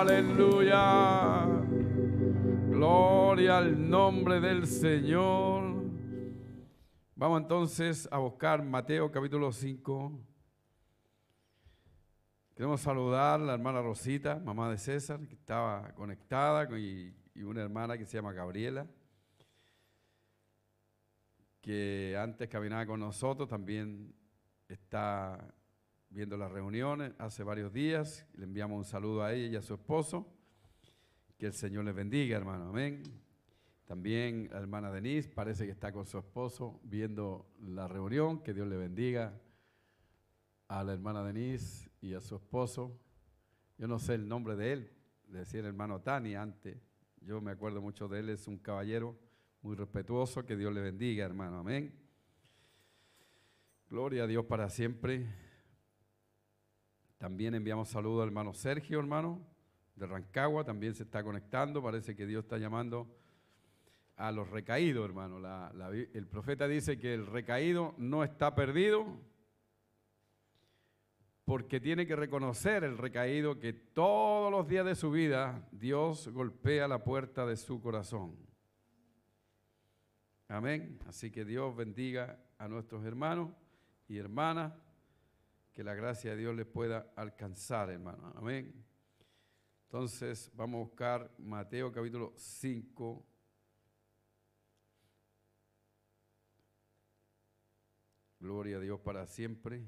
aleluya. Gloria al nombre del Señor. Vamos entonces a buscar Mateo capítulo 5. Queremos saludar a la hermana Rosita, mamá de César, que estaba conectada, y, y una hermana que se llama Gabriela, que antes caminaba con nosotros, también está viendo las reuniones hace varios días. Le enviamos un saludo a ella y a su esposo. Que el Señor les bendiga, hermano. Amén. También la hermana Denise parece que está con su esposo viendo la reunión. Que Dios le bendiga a la hermana Denise y a su esposo. Yo no sé el nombre de él, decía el hermano Tani antes. Yo me acuerdo mucho de él, es un caballero muy respetuoso. Que Dios le bendiga, hermano. Amén. Gloria a Dios para siempre. También enviamos saludos al hermano Sergio, hermano, de Rancagua, también se está conectando. Parece que Dios está llamando a los recaídos, hermano. el profeta dice que el recaído no está perdido porque tiene que reconocer el recaído que todos los días de su vida Dios golpea la puerta de su corazón. Amén. Así que Dios bendiga a nuestros hermanos y hermanas que la gracia de Dios les pueda alcanzar, hermano. Amén. Entonces vamos a buscar Mateo capítulo 5. Gloria a Dios para siempre.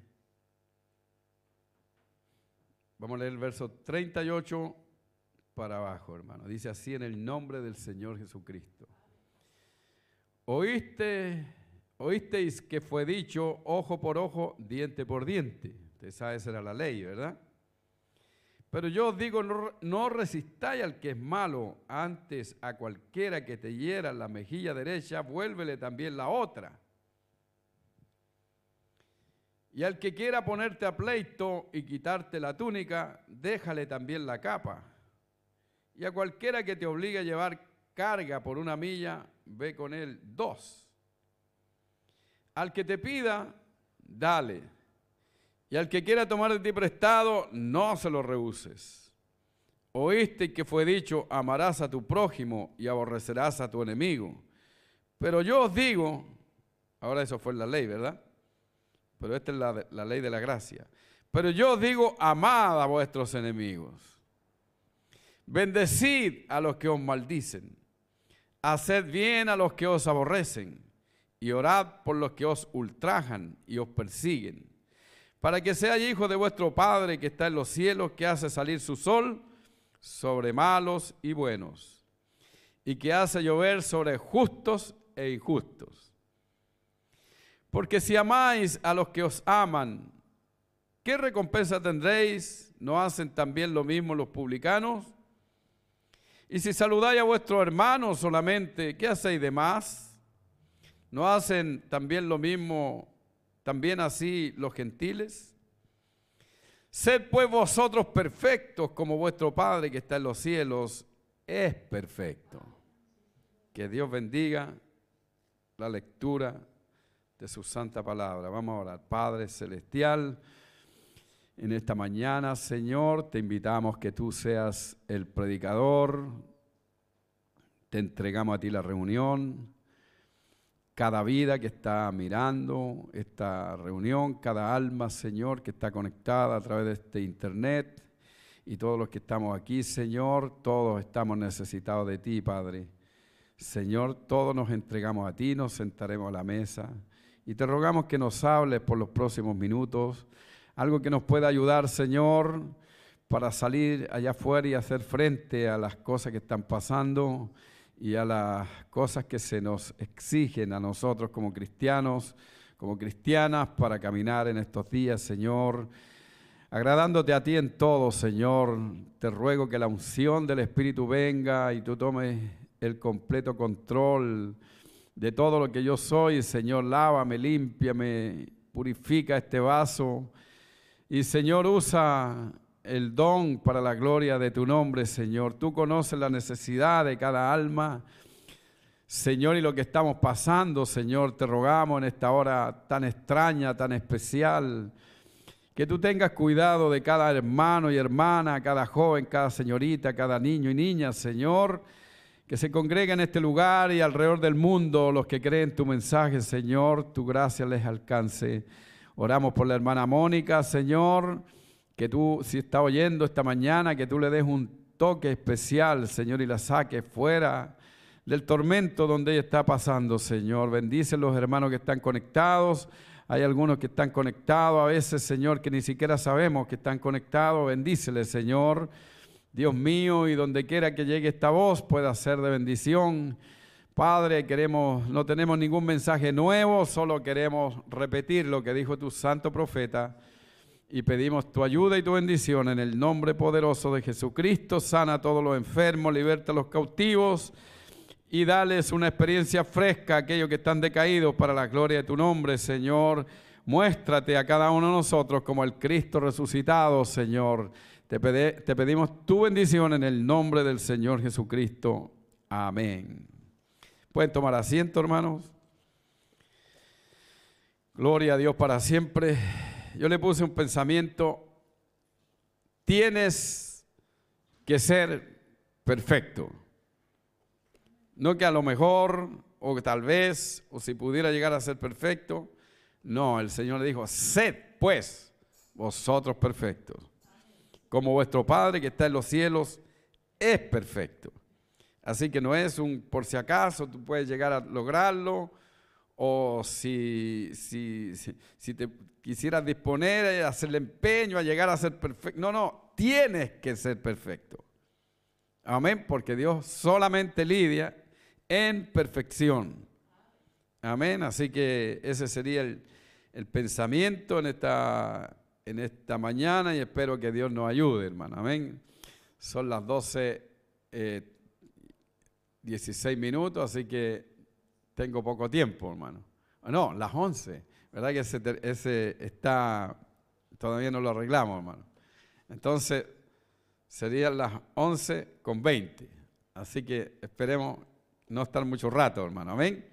Vamos a leer el verso 38 para abajo, hermano. Dice así en el nombre del Señor Jesucristo. Oíste Oísteis que fue dicho ojo por ojo, diente por diente. Usted sabe, esa era la ley, ¿verdad? Pero yo os digo, no, resistáis al que es malo, antes a cualquiera que te hiera la mejilla derecha, vuélvele también la otra. Y al que quiera ponerte a pleito y quitarte la túnica, déjale también la capa. Y a cualquiera que te obligue a llevar carga por una milla, ve con él dos. Al que te pida, dale. Y al que quiera tomar de ti prestado, no se lo rehuses. Oíste que fue dicho, amarás a tu prójimo y aborrecerás a tu enemigo. Pero yo os digo, ahora eso fue la ley, ¿verdad? Pero esta es la, la ley de la gracia. Pero yo os digo, amad a vuestros enemigos. Bendecid a los que os maldicen. Haced bien a los que os aborrecen y orad por los que os ultrajan y os persiguen, para que seáis hijos de vuestro Padre que está en los cielos, que hace salir su sol sobre malos y buenos, y que hace llover sobre justos e injustos. Porque si amáis a los que os aman, ¿qué recompensa tendréis? ¿No hacen también lo mismo los publicanos? Y si saludáis a vuestro hermano solamente, ¿qué hacéis de más? ¿No hacen también lo mismo, también así los gentiles? Sed pues vosotros perfectos como vuestro Padre que está en los cielos es perfecto. Que Dios bendiga la lectura de su santa palabra. Vamos a orar. Padre Celestial, en esta mañana, Señor, te invitamos que tú seas el predicador. Te entregamos a ti la reunión cada vida que está mirando esta reunión, cada alma, Señor, que está conectada a través de este internet. Y todos los que estamos aquí, Señor, todos estamos necesitados de ti, Padre. Señor, todos nos entregamos a ti, nos sentaremos a la mesa y te rogamos que nos hables por los próximos minutos, algo que nos pueda ayudar, Señor, para salir allá afuera y hacer frente a las cosas que están pasando y a las cosas que se nos exigen a nosotros como cristianos, como cristianas, para caminar en estos días, Señor. Agradándote a ti en todo, Señor, te ruego que la unción del Espíritu venga y tú tomes el completo control de todo lo que yo soy. Señor, lávame, límpiame, purifica este vaso. Y Señor, usa el don para la gloria de tu nombre, Señor. Tú conoces la necesidad de cada alma. Señor, y lo que estamos pasando, Señor, te rogamos en esta hora tan extraña, tan especial, Que tú tengas cuidado de cada hermano y hermana, cada joven, cada señorita, cada niño y niña, Señor, que se congrega en este lugar y alrededor del mundo, los que creen tu mensaje, Señor, tu gracia les alcance. Oramos por la hermana Mónica, Señor, que tú, si está oyendo esta mañana, que tú le des un toque especial, Señor, y la saques fuera del tormento donde ella está pasando, Señor. Bendice los hermanos que están conectados. Hay algunos que están conectados, a veces, Señor, que ni siquiera sabemos que están conectados. Bendícele, Señor. Dios mío, y donde quiera que llegue esta voz pueda ser de bendición. Padre, queremos, no tenemos ningún mensaje nuevo, solo queremos repetir lo que dijo tu santo profeta y pedimos tu ayuda y tu bendición en el nombre poderoso de Jesucristo. Sana a todos los enfermos, liberta a los cautivos y dales una experiencia fresca a aquellos que están decaídos para la gloria de tu nombre, Señor. Muéstrate a cada uno de nosotros como el Cristo resucitado, Señor. Te, te pedimos tu bendición en el nombre del Señor Jesucristo. Amén. Pueden tomar asiento, hermanos. Gloria a Dios para siempre yo le puse un pensamiento, tienes que ser perfecto. No que a lo mejor, o tal vez, o si pudiera llegar a ser perfecto. No, el Señor le dijo, sed pues vosotros perfectos, como vuestro Padre que está en los cielos es perfecto. Así que no es un por si acaso, tú puedes llegar a lograrlo, o si, si, si, te quisieras disponer a hacerle empeño, a llegar a ser perfecto. No, no, tienes que ser perfecto. Amén, porque Dios solamente lidia en perfección. Amén, así que ese sería el, pensamiento en esta, en esta mañana y espero que Dios nos ayude, hermano. Amén. Son las 12, 16 eh, minutos, así que tengo poco tiempo, hermano. Ah, no, las 11. ¿Verdad que ese, está, todavía no lo arreglamos, hermano? Entonces, serían las 11 con 20. Así que esperemos no estar mucho rato, hermano. Amén.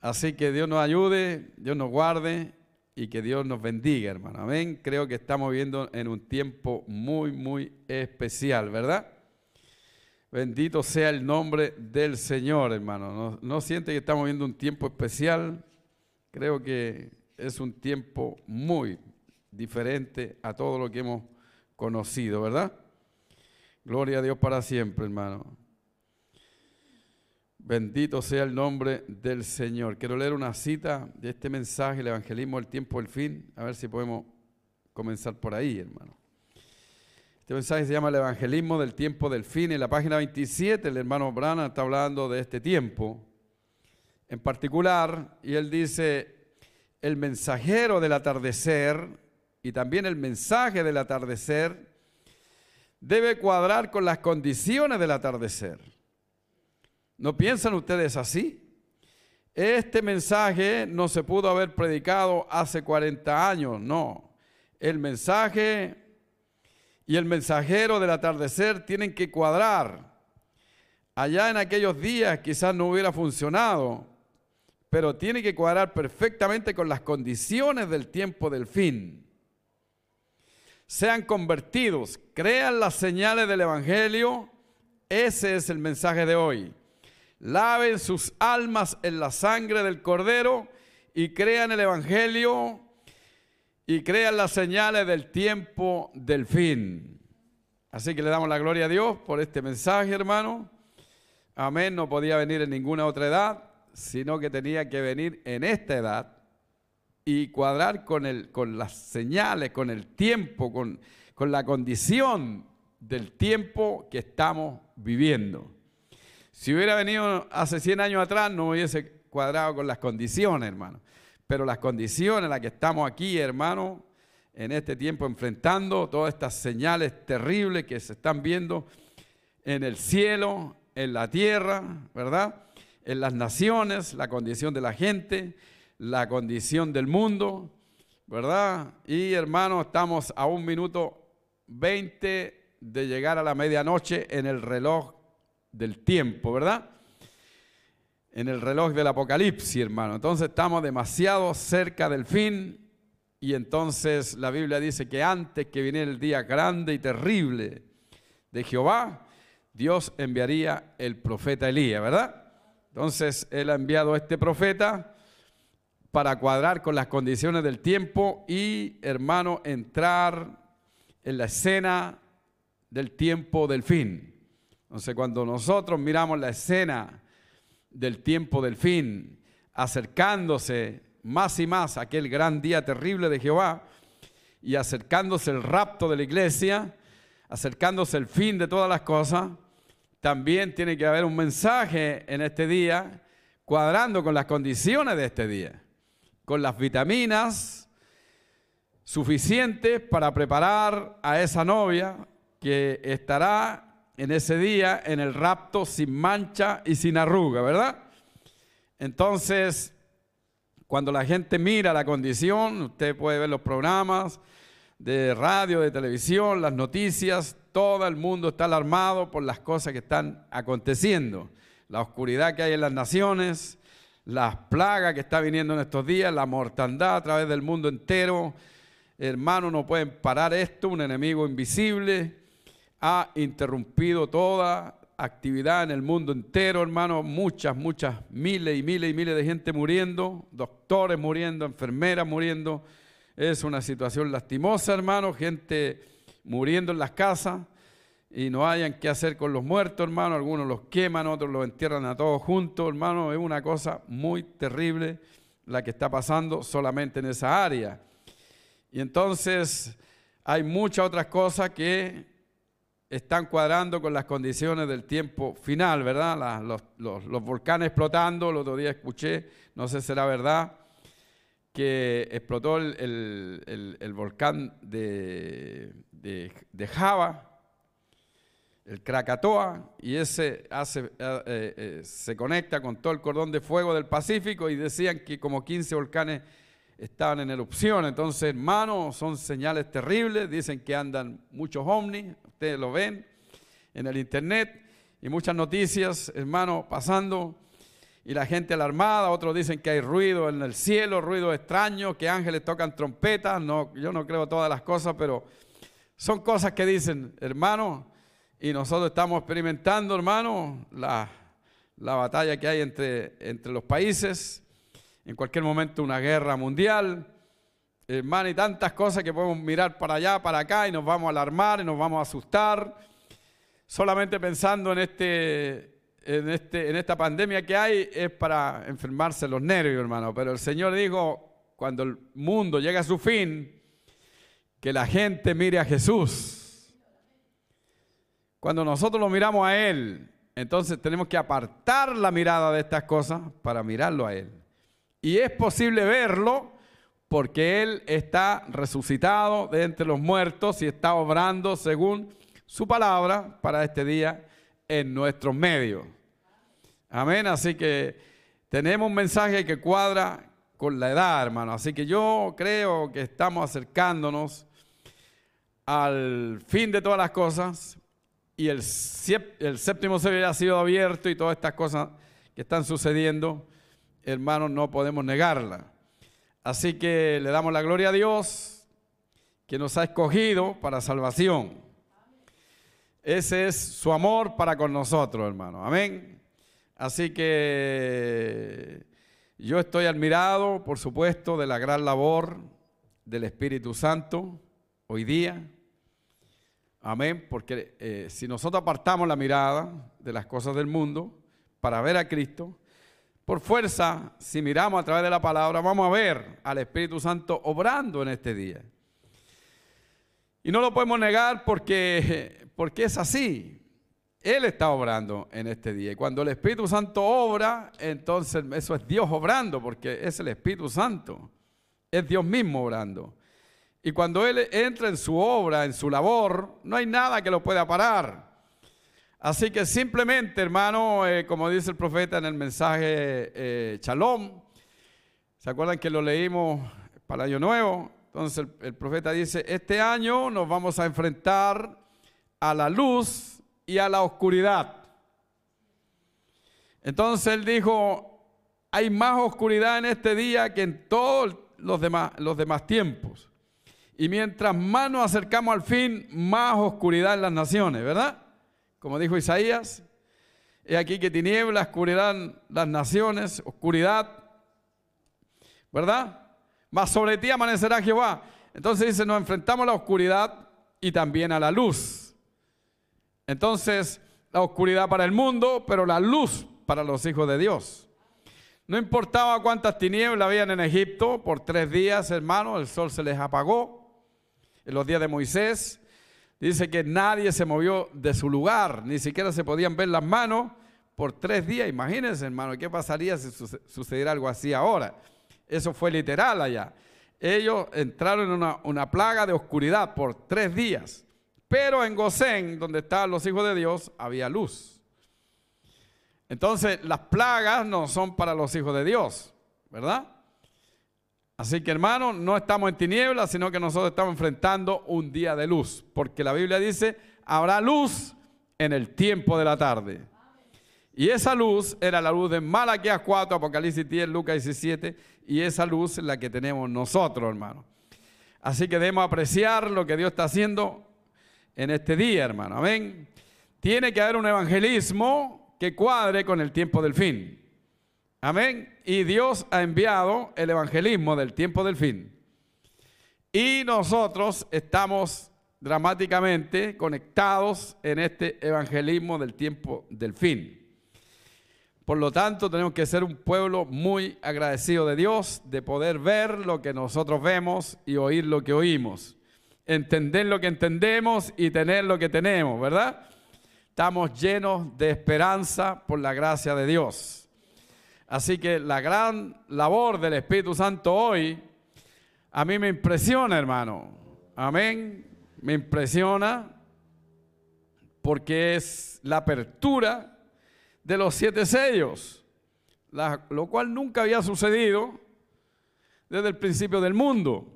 Así que Dios nos ayude, Dios nos guarde y que Dios nos bendiga, hermano. Amén. Creo que estamos viviendo en un tiempo muy, muy especial, ¿verdad? Bendito sea el nombre del Señor, hermano. ¿No, siente que estamos viendo un tiempo especial? Creo que es un tiempo muy diferente a todo lo que hemos conocido, ¿verdad? Gloria a Dios para siempre, hermano. Bendito sea el nombre del Señor. Quiero leer una cita de este mensaje, el evangelismo del tiempo del fin, a ver si podemos comenzar por ahí, hermano. Este mensaje se llama el evangelismo del tiempo del fin. En la página 27 el hermano Brana está hablando de este tiempo en particular y él dice, el mensajero del atardecer y también el mensaje del atardecer debe cuadrar con las condiciones del atardecer. ¿No piensan ustedes así? Este mensaje no se pudo haber predicado hace 40 años, no. El mensaje y el mensajero del atardecer tienen que cuadrar. Allá en aquellos días quizás no hubiera funcionado, pero tiene que cuadrar perfectamente con las condiciones del tiempo del fin. Sean convertidos, crean las señales del Evangelio. Ese es el mensaje de hoy. Laven sus almas en la sangre del Cordero y crean el Evangelio y crean las señales del tiempo del fin. Así que le damos la gloria a Dios por este mensaje, hermano. Amén, no podía venir en ninguna otra edad, sino que tenía que venir en esta edad y cuadrar con, el, con las señales, con el tiempo, con, con la condición del tiempo que estamos viviendo. Si hubiera venido hace 100 años atrás, no hubiese cuadrado con las condiciones, hermano. Pero las condiciones en las que estamos aquí, hermano, en este tiempo enfrentando todas estas señales terribles que se están viendo en el cielo, en la tierra, ¿verdad? En las naciones, la condición de la gente, la condición del mundo, ¿verdad? Y hermano, estamos a un minuto 20 de llegar a la medianoche en el reloj del tiempo, ¿verdad? en el reloj del Apocalipsis, hermano. Entonces estamos demasiado cerca del fin Y entonces la Biblia dice que antes que viniera el día grande y terrible de Jehová, Dios enviaría el profeta Elías, ¿verdad? Entonces Él ha enviado a este profeta para cuadrar con las condiciones del tiempo y, hermano, entrar en la escena del tiempo del fin. Entonces, cuando nosotros miramos la escena del tiempo del fin, acercándose más y más a aquel gran día terrible de Jehová y acercándose el rapto de la iglesia, acercándose el fin de todas las cosas, también tiene que haber un mensaje en este día cuadrando con las condiciones de este día, con las vitaminas suficientes para preparar a esa novia que estará en ese día en el rapto sin mancha y sin arruga, ¿verdad? Entonces, cuando la gente mira la condición, usted puede ver los programas de radio, de televisión, las noticias, todo el mundo está alarmado por las cosas que están aconteciendo. La oscuridad que hay en las naciones, las plagas que está viniendo en estos días, la mortandad a través del mundo entero. Hermano, no pueden parar esto, un enemigo invisible ha interrumpido toda actividad en el mundo entero, hermano, muchas, muchas, miles y miles y miles de gente muriendo, doctores muriendo, enfermeras muriendo. Es una situación lastimosa, hermano, gente muriendo en las casas y no hayan qué hacer con los muertos, hermano. Algunos los queman, otros los entierran a todos juntos, hermano. Es una cosa muy terrible la que está pasando solamente en esa área. Y entonces hay muchas otras cosas que están cuadrando con las condiciones del tiempo final, ¿verdad? los, volcanes explotando, el otro día escuché, no sé si será verdad, que explotó el, volcán de, Java, el Krakatoa, y ese hace, eh, eh, se conecta con todo el cordón de fuego del Pacífico y decían que como 15 volcanes estaban en erupción. Entonces, hermanos, son señales terribles. Dicen que andan muchos ovnis, ustedes lo ven en el internet y muchas noticias, hermano, pasando. Y la gente alarmada, otros dicen que hay ruido en el cielo, ruido extraño, que ángeles tocan trompetas. No, yo no creo todas las cosas, pero son cosas que dicen, hermano, y nosotros estamos experimentando, hermano, la, la batalla que hay entre, entre los países. En cualquier momento una guerra mundial, hermano, y tantas cosas que podemos mirar para allá, para acá, y nos vamos a alarmar y nos vamos a asustar, solamente pensando en, este, en, este, en esta pandemia que hay, es para enfermarse los nervios, hermano. Pero el Señor dijo, cuando el mundo llegue a su fin, que la gente mire a Jesús. Cuando nosotros lo miramos a Él, entonces tenemos que apartar la mirada de estas cosas para mirarlo a Él. Y es posible verlo porque Él está resucitado de entre los muertos y está obrando según su palabra para este día en nuestros medios. Amén. Así que tenemos un mensaje que cuadra con la edad, hermano. Así que yo creo que estamos acercándonos al fin de todas las cosas y el, el séptimo se ha sido abierto y todas estas cosas que están sucediendo hermanos, no podemos negarla. Así que le damos la gloria a Dios que nos ha escogido para salvación. Ese es su amor para con nosotros, hermano. Amén. Así que yo estoy admirado, por supuesto, de la gran labor del Espíritu Santo hoy día. Amén. Porque eh, si nosotros apartamos la mirada de las cosas del mundo para ver a Cristo, por fuerza, si miramos a través de la palabra, vamos a ver al Espíritu Santo obrando en este día. Y no lo podemos negar porque, porque es así. Él está obrando en este día. Y cuando el Espíritu Santo obra, entonces eso es Dios obrando, porque es el Espíritu Santo. Es Dios mismo obrando. Y cuando Él entra en su obra, en su labor, no hay nada que lo pueda parar. Así que simplemente, hermano, eh, como dice el profeta en el mensaje eh, Shalom, ¿se acuerdan que lo leímos para el año nuevo? Entonces el, profeta dice, este año nos vamos a enfrentar a la luz y a la oscuridad. Entonces él dijo, hay más oscuridad en este día que en todo los demás, los demás tiempos. Y mientras más nos acercamos al fin, más oscuridad en las naciones, ¿verdad? Como dijo Isaías, he aquí que tinieblas cubrirán las naciones, oscuridad, ¿verdad? Más sobre ti amanecerá Jehová. Entonces dice, nos enfrentamos a la oscuridad y también a la luz. Entonces, la oscuridad para el mundo, pero la luz para los hijos de Dios. No importaba cuántas tinieblas habían en Egipto, por tres días, hermano, el sol se les apagó. En los días de Moisés, dice que nadie se movió de su lugar, ni siquiera se podían ver las manos por tres días. Imagínense, hermano, ¿qué pasaría si sucediera algo así ahora? Eso fue literal allá. Ellos entraron en una, una plaga de oscuridad por tres días. Pero en Gosén, donde estaban los hijos de Dios, había luz. Entonces, las plagas no son para los hijos de Dios, ¿verdad? Así que hermano, no estamos en tinieblas, sino que nosotros estamos enfrentando un día de luz, porque la Biblia dice, habrá luz en el tiempo de la tarde. Y esa luz era la luz de Malaquías 4, Apocalipsis 10, Lucas 17, y esa luz es la que tenemos nosotros, hermano. Así que debemos apreciar lo que Dios está haciendo en este día, hermano. Amén. Tiene que haber un evangelismo que cuadre con el tiempo del fin. Amén. Y Dios ha enviado el evangelismo del tiempo del fin. Y nosotros estamos dramáticamente conectados en este evangelismo del tiempo del fin. Por lo tanto, tenemos que ser un pueblo muy agradecido de Dios, de poder ver lo que nosotros vemos y oír lo que oímos entender lo que entendemos y tener lo que tenemos, ¿verdad? Estamos llenos de esperanza por la gracia de Dios. Así que la gran labor del Espíritu Santo hoy, a mí me impresiona, hermano. Amén. Me impresiona porque es la apertura de los siete sellos, lo cual nunca había sucedido desde el principio del mundo.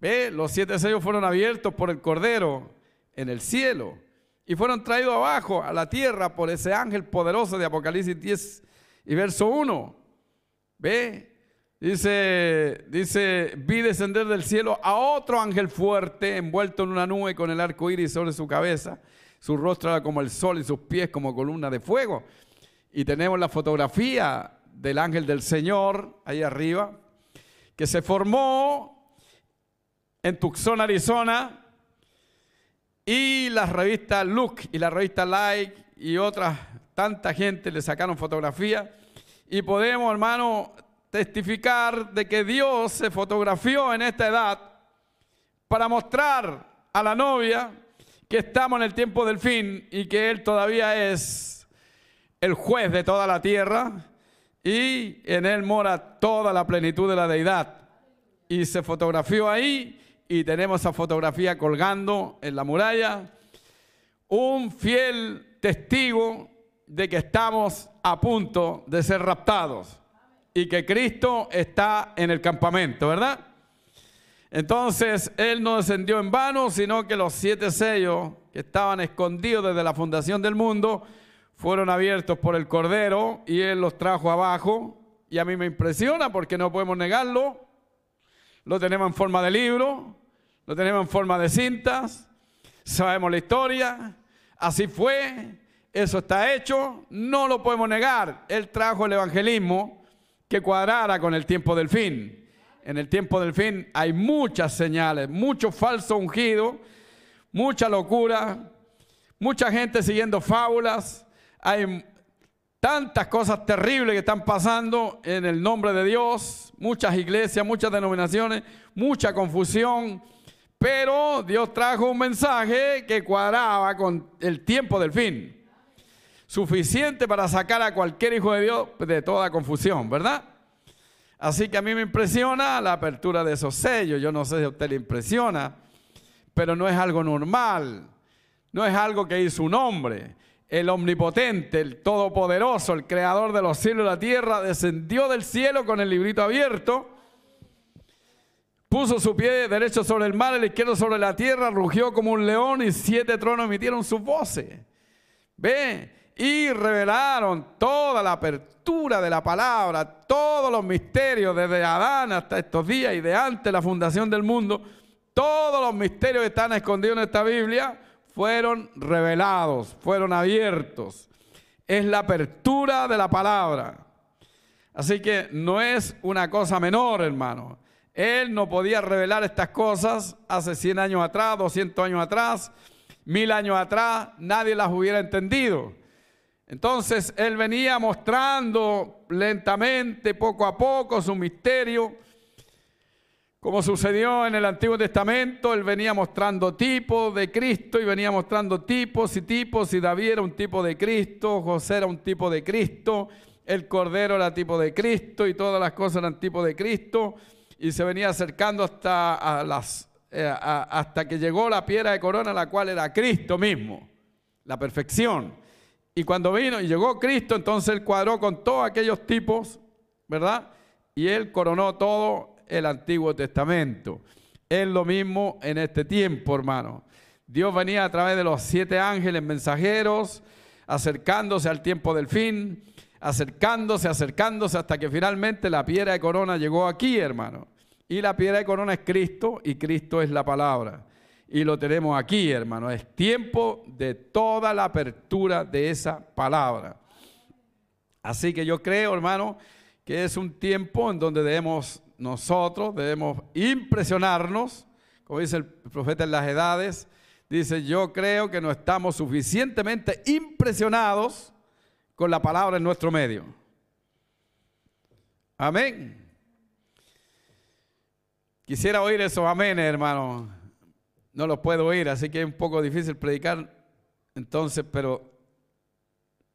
Ve, los siete sellos fueron abiertos por el Cordero en el cielo y fueron traídos abajo a la tierra por ese ángel poderoso de Apocalipsis 10 y verso 1. Ve, dice, dice, vi descender del cielo a otro ángel fuerte envuelto en una nube con el arco iris sobre su cabeza. Su rostro era como el sol y sus pies como columna de fuego. Y tenemos la fotografía del ángel del Señor ahí arriba, que se formó en Tucson, Arizona, y la revista Look y la revista Like y otras tanta gente le sacaron fotografía y podemos, hermano, testificar de que Dios se fotografió en esta edad para mostrar a la novia que estamos en el tiempo del fin y que Él todavía es el juez de toda la tierra y en Él mora toda la plenitud de la deidad. Y se fotografió ahí y tenemos esa fotografía colgando en la muralla, un fiel testigo de que estamos a punto de ser raptados y que Cristo está en el campamento, ¿verdad? Entonces, Él no descendió en vano, sino que los siete sellos que estaban escondidos desde la fundación del mundo fueron abiertos por el Cordero y Él los trajo abajo. Y a mí me impresiona porque no podemos negarlo. Lo tenemos en forma de libro, lo tenemos en forma de cintas, sabemos la historia, así fue, eso está hecho, no lo podemos negar. Él trajo el evangelismo que cuadrara con el tiempo del fin. En el tiempo del fin hay muchas señales, mucho falso ungido, mucha locura, mucha gente siguiendo fábulas, hay tantas cosas terribles que están pasando en el nombre de Dios, muchas iglesias, muchas denominaciones, mucha confusión pero Dios trajo un mensaje que cuadraba con el tiempo del fin. Suficiente para sacar a cualquier hijo de Dios de toda confusión, ¿verdad? Así que a mí me impresiona la apertura de esos sellos. Yo no sé si a usted le impresiona, pero no es algo normal. No es algo que hizo un hombre. El omnipotente, el todopoderoso, el creador de los cielos y la tierra, descendió del cielo con el librito abierto Puso su pie derecho sobre el mar, el izquierdo sobre la tierra, rugió como un león y siete tronos emitieron sus voces. Ve, y revelaron toda la apertura de la palabra, todos los misterios desde Adán hasta estos días y de antes la fundación del mundo, todos los misterios que están escondidos en esta Biblia fueron revelados, fueron abiertos. Es la apertura de la palabra. Así que no es una cosa menor, hermano. Él no podía revelar estas cosas hace 100 años atrás, 200 años atrás, mil años atrás, nadie las hubiera entendido. Entonces él venía mostrando lentamente, poco a poco, su misterio. Como sucedió en el Antiguo Testamento, él venía mostrando tipos de Cristo y venía mostrando tipos y tipos. Y David era un tipo de Cristo, José era un tipo de Cristo, el Cordero era tipo de Cristo y todas las cosas eran tipo de Cristo. Y se venía acercando hasta, eh, hasta que llegó la piedra de corona, la cual era Cristo mismo, la perfección. Y cuando vino y llegó Cristo, entonces él cuadró con todos aquellos tipos, ¿verdad? Y él coronó todo el Antiguo Testamento. Es lo mismo en este tiempo, hermano. Dios venía a través de los siete ángeles mensajeros, acercándose al tiempo del fin, acercándose, acercándose, hasta que finalmente la piedra de corona llegó aquí, hermano. Y la piedra de corona es Cristo y Cristo es la palabra y lo tenemos aquí, hermano. Es tiempo de toda la apertura de esa palabra. Así que yo creo, hermano, que es un tiempo en donde debemos nosotros, debemos impresionarnos, como dice el profeta en las edades, dice, yo creo que no estamos suficientemente impresionados con la palabra en nuestro medio. Amén. Quisiera oír eso, amén, hermano no lo puedo oír, así que es un poco difícil predicar. Entonces, pero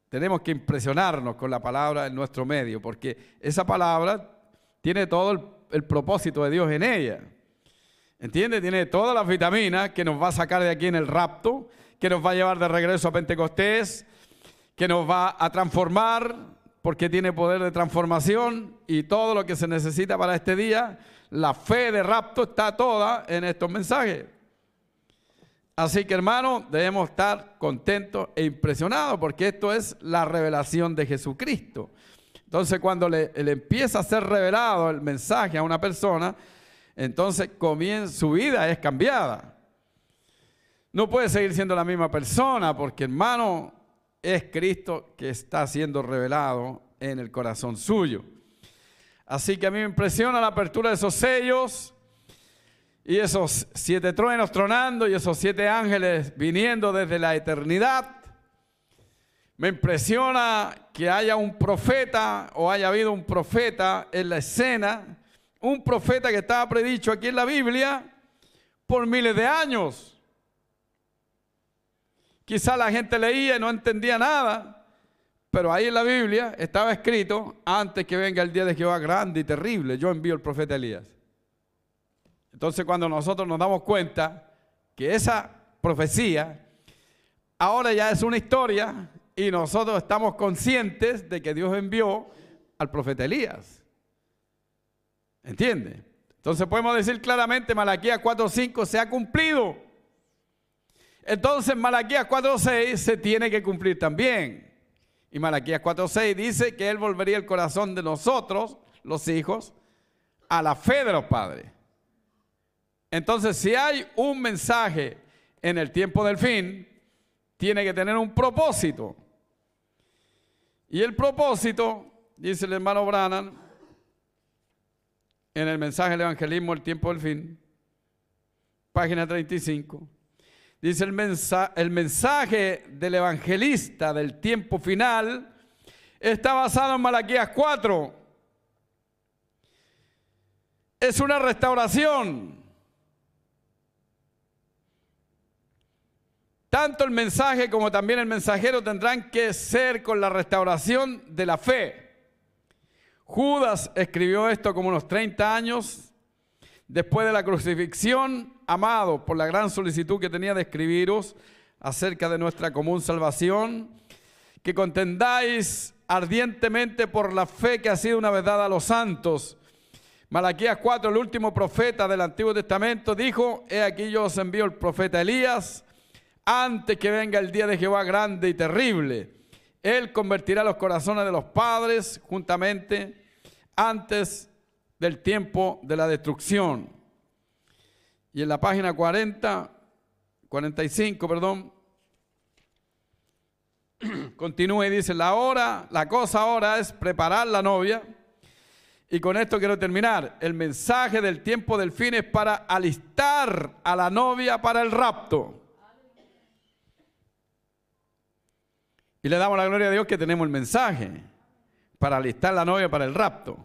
tenemos que impresionarnos con la palabra en nuestro medio, porque esa palabra tiene todo el, propósito de Dios en ella. ¿Entiende? Tiene todas las vitaminas que nos va a sacar de aquí en el rapto, que nos va a llevar de regreso a Pentecostés, que nos va a transformar, porque tiene poder de transformación y todo lo que se necesita para este día. La fe de rapto está toda en estos mensajes. Así que hermano, debemos estar contentos e impresionados porque esto es la revelación de Jesucristo. Entonces cuando le, empieza a ser revelado el mensaje a una persona, entonces comienza, su vida es cambiada. No puede seguir siendo la misma persona porque hermano es Cristo que está siendo revelado en el corazón suyo. Así que a mí me impresiona la apertura de esos sellos y esos siete truenos tronando y esos siete ángeles viniendo desde la eternidad. Me impresiona que haya un profeta o haya habido un profeta en la escena, un profeta que estaba predicho aquí en la Biblia por miles de años. Quizá la gente leía y no entendía nada, pero ahí en la Biblia estaba escrito, antes que venga el día de Jehová grande y terrible, yo envío el profeta Elías. Entonces cuando nosotros nos damos cuenta que esa profecía ahora ya es una historia y nosotros estamos conscientes de que Dios envió al profeta Elías. ¿Entiende? Entonces podemos decir claramente Malaquías 4.5 se ha cumplido. Entonces Malaquías 4.6 se tiene que cumplir también. Y Malaquías 4.6 dice que Él volvería el corazón de nosotros, los hijos, a la fe de los padres. Entonces, si hay un mensaje en el tiempo del fin, tiene que tener un propósito. Y el propósito, dice el hermano Brannan, en el mensaje del evangelismo, el tiempo del fin, página 35, dice el, el mensaje del evangelista del tiempo final está basado en Malaquías 4. Es una restauración Tanto el mensaje como también el mensajero tendrán que ser con la restauración de la fe. Judas escribió esto como unos 30 años después de la crucifixión, amado por la gran solicitud que tenía de escribiros acerca de nuestra común salvación, que contendáis ardientemente por la fe que ha sido una vez dada a los santos. Malaquías 4, el último profeta del Antiguo Testamento, dijo, he aquí yo os envío el profeta Elías antes que venga el día de Jehová grande y terrible. Él convertirá los corazones de los padres juntamente antes del tiempo de la destrucción. Y en la página 40, 45, perdón, continúa y dice, la hora, la cosa ahora es preparar la novia. Y con esto quiero terminar. El mensaje del tiempo del fin es para alistar a la novia para el rapto. Y le damos la gloria a Dios que tenemos el mensaje para alistar la novia para el rapto.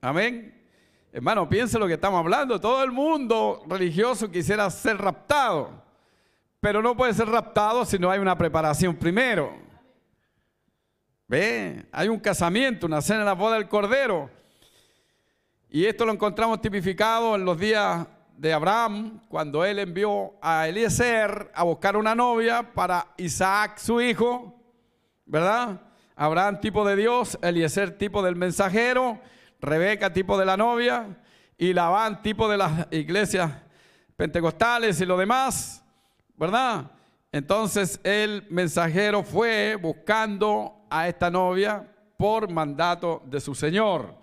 Amén. Hermano, piense lo que estamos hablando. Todo el mundo religioso quisiera ser raptado, pero no puede ser raptado si no hay una preparación primero. Ve, hay un casamiento, una cena en la boda del Cordero. Y esto lo encontramos tipificado en los días de Abraham, cuando él envió a Eliezer a buscar una novia para Isaac, su hijo, ¿verdad? Abraham tipo de Dios, Eliezer tipo del mensajero, Rebeca tipo de la novia y Labán tipo de las iglesias pentecostales y lo demás, ¿verdad? Entonces el mensajero fue buscando a esta novia por mandato de su Señor.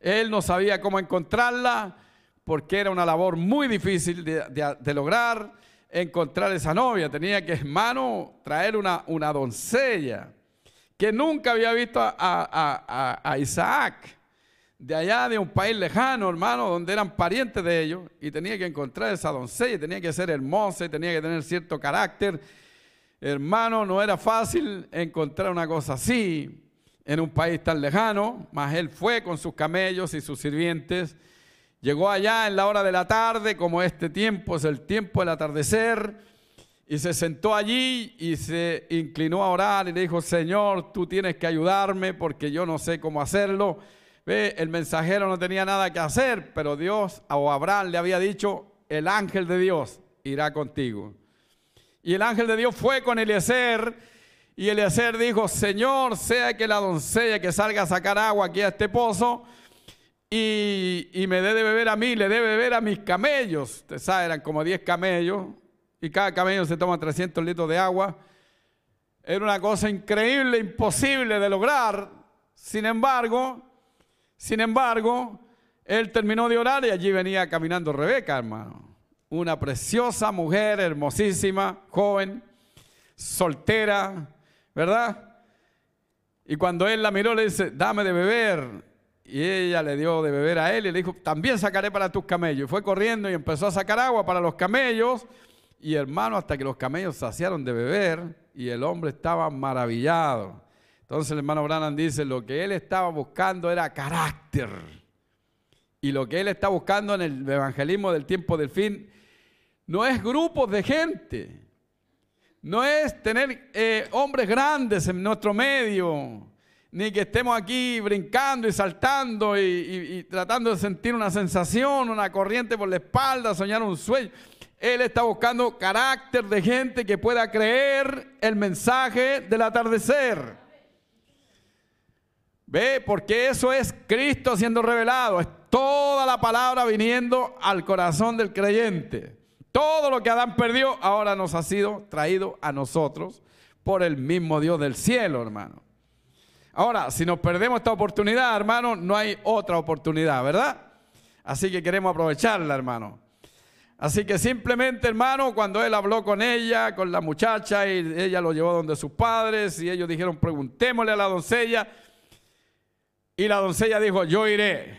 Él no sabía cómo encontrarla porque era una labor muy difícil de, lograr encontrar esa novia. Tenía que, hermano, traer una, doncella que nunca había visto a Isaac de allá de un país lejano, hermano, donde eran parientes de ellos, y tenía que encontrar esa doncella, tenía que ser hermosa, y tenía que tener cierto carácter. Hermano, no era fácil encontrar una cosa así en un país tan lejano, mas él fue con sus camellos y sus sirvientes. Llegó allá en la hora de la tarde, como este tiempo es el tiempo del atardecer, y se sentó allí y se inclinó a orar y le dijo, Señor, tú tienes que ayudarme porque yo no sé cómo hacerlo Ve, el mensajero no tenía nada que hacer, pero Dios o Abraham le había dicho, el ángel de Dios irá contigo. Y el ángel de Dios fue con Eliezer y Eliezer dijo, Señor, sea que la doncella que salga a sacar agua aquí a este pozo y, me dé de beber a mí, le dé de beber a mis camellos. Usted sabe, eran como 10 camellos y cada camello se toma 300 litros de agua. Era una cosa increíble, imposible de lograr. Sin embargo, sin embargo, él terminó de orar y allí venía caminando Rebeca, hermano. Una preciosa mujer, hermosísima, joven, soltera, ¿verdad? Y cuando él la miró, le dice, dame de beber. Y ella le dio de beber a él y le dijo, también sacaré para tus camellos. Y fue corriendo y empezó a sacar agua para los camellos. Y hermano, hasta que los camellos saciaron de beber y el hombre estaba maravillado. Entonces el hermano Branham dice, lo que él estaba buscando era carácter. Y lo que él está buscando en el evangelismo del tiempo del fin no es grupos de gente, no es tener eh, hombres grandes en nuestro medio, ni que estemos aquí brincando y saltando y, y tratando de sentir una sensación, una corriente por la espalda, soñar un sueño. Él está buscando carácter de gente que pueda creer el mensaje del atardecer. Ve, porque eso es Cristo siendo revelado. Es toda la palabra viniendo al corazón del creyente. Todo lo que Adán perdió ahora nos ha sido traído a nosotros por el mismo Dios del cielo, hermano. Ahora, si nos perdemos esta oportunidad, hermano, no hay otra oportunidad, ¿verdad? Así que queremos aprovecharla, hermano. Así que simplemente, hermano, cuando él habló con ella, con la muchacha, y ella lo llevó donde sus padres, y ellos dijeron, preguntémosle a la doncella, y la doncella dijo, yo iré.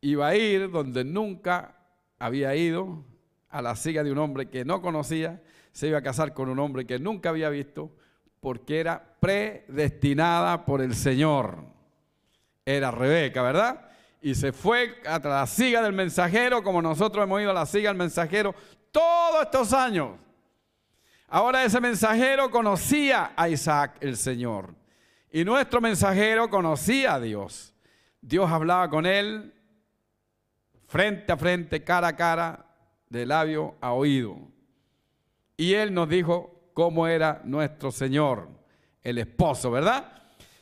Iba a ir donde nunca había ido, a la siga de un hombre que no conocía, se iba a casar con un hombre que nunca había visto, porque era predestinada por el Señor. Era Rebeca, ¿verdad? Y se fue a la siga del mensajero, como nosotros hemos ido a la siga del mensajero todos estos años. Ahora ese mensajero conocía a Isaac el Señor. Y nuestro mensajero conocía a Dios. Dios hablaba con él frente a frente, cara a cara, de labio a oído. Y él nos dijo cómo era nuestro Señor, el esposo, ¿verdad?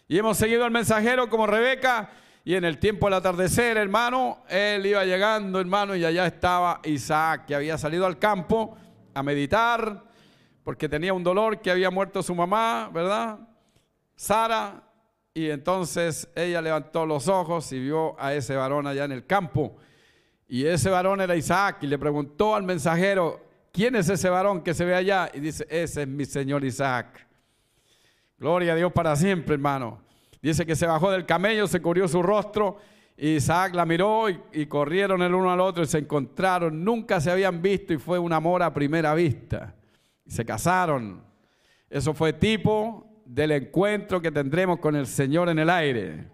Y hemos seguido al mensajero como Rebeca. Y en el tiempo del atardecer, hermano, él iba llegando, hermano, y allá estaba Isaac, que había salido al campo a meditar, porque tenía un dolor que había muerto su mamá, ¿verdad? Sara, y entonces ella levantó los ojos y vio a ese varón allá en el campo. Y ese varón era Isaac y le preguntó al mensajero, ¿quién es ese varón que se ve allá? Y dice, ese es mi señor Isaac. Gloria a Dios para siempre, hermano. Dice que se bajó del camello, se cubrió su rostro. Isaac la miró y, corrieron el uno al otro y se encontraron. Nunca se habían visto y fue un amor a primera vista. Y se casaron. Eso fue tipo del encuentro que tendremos con el Señor en el aire.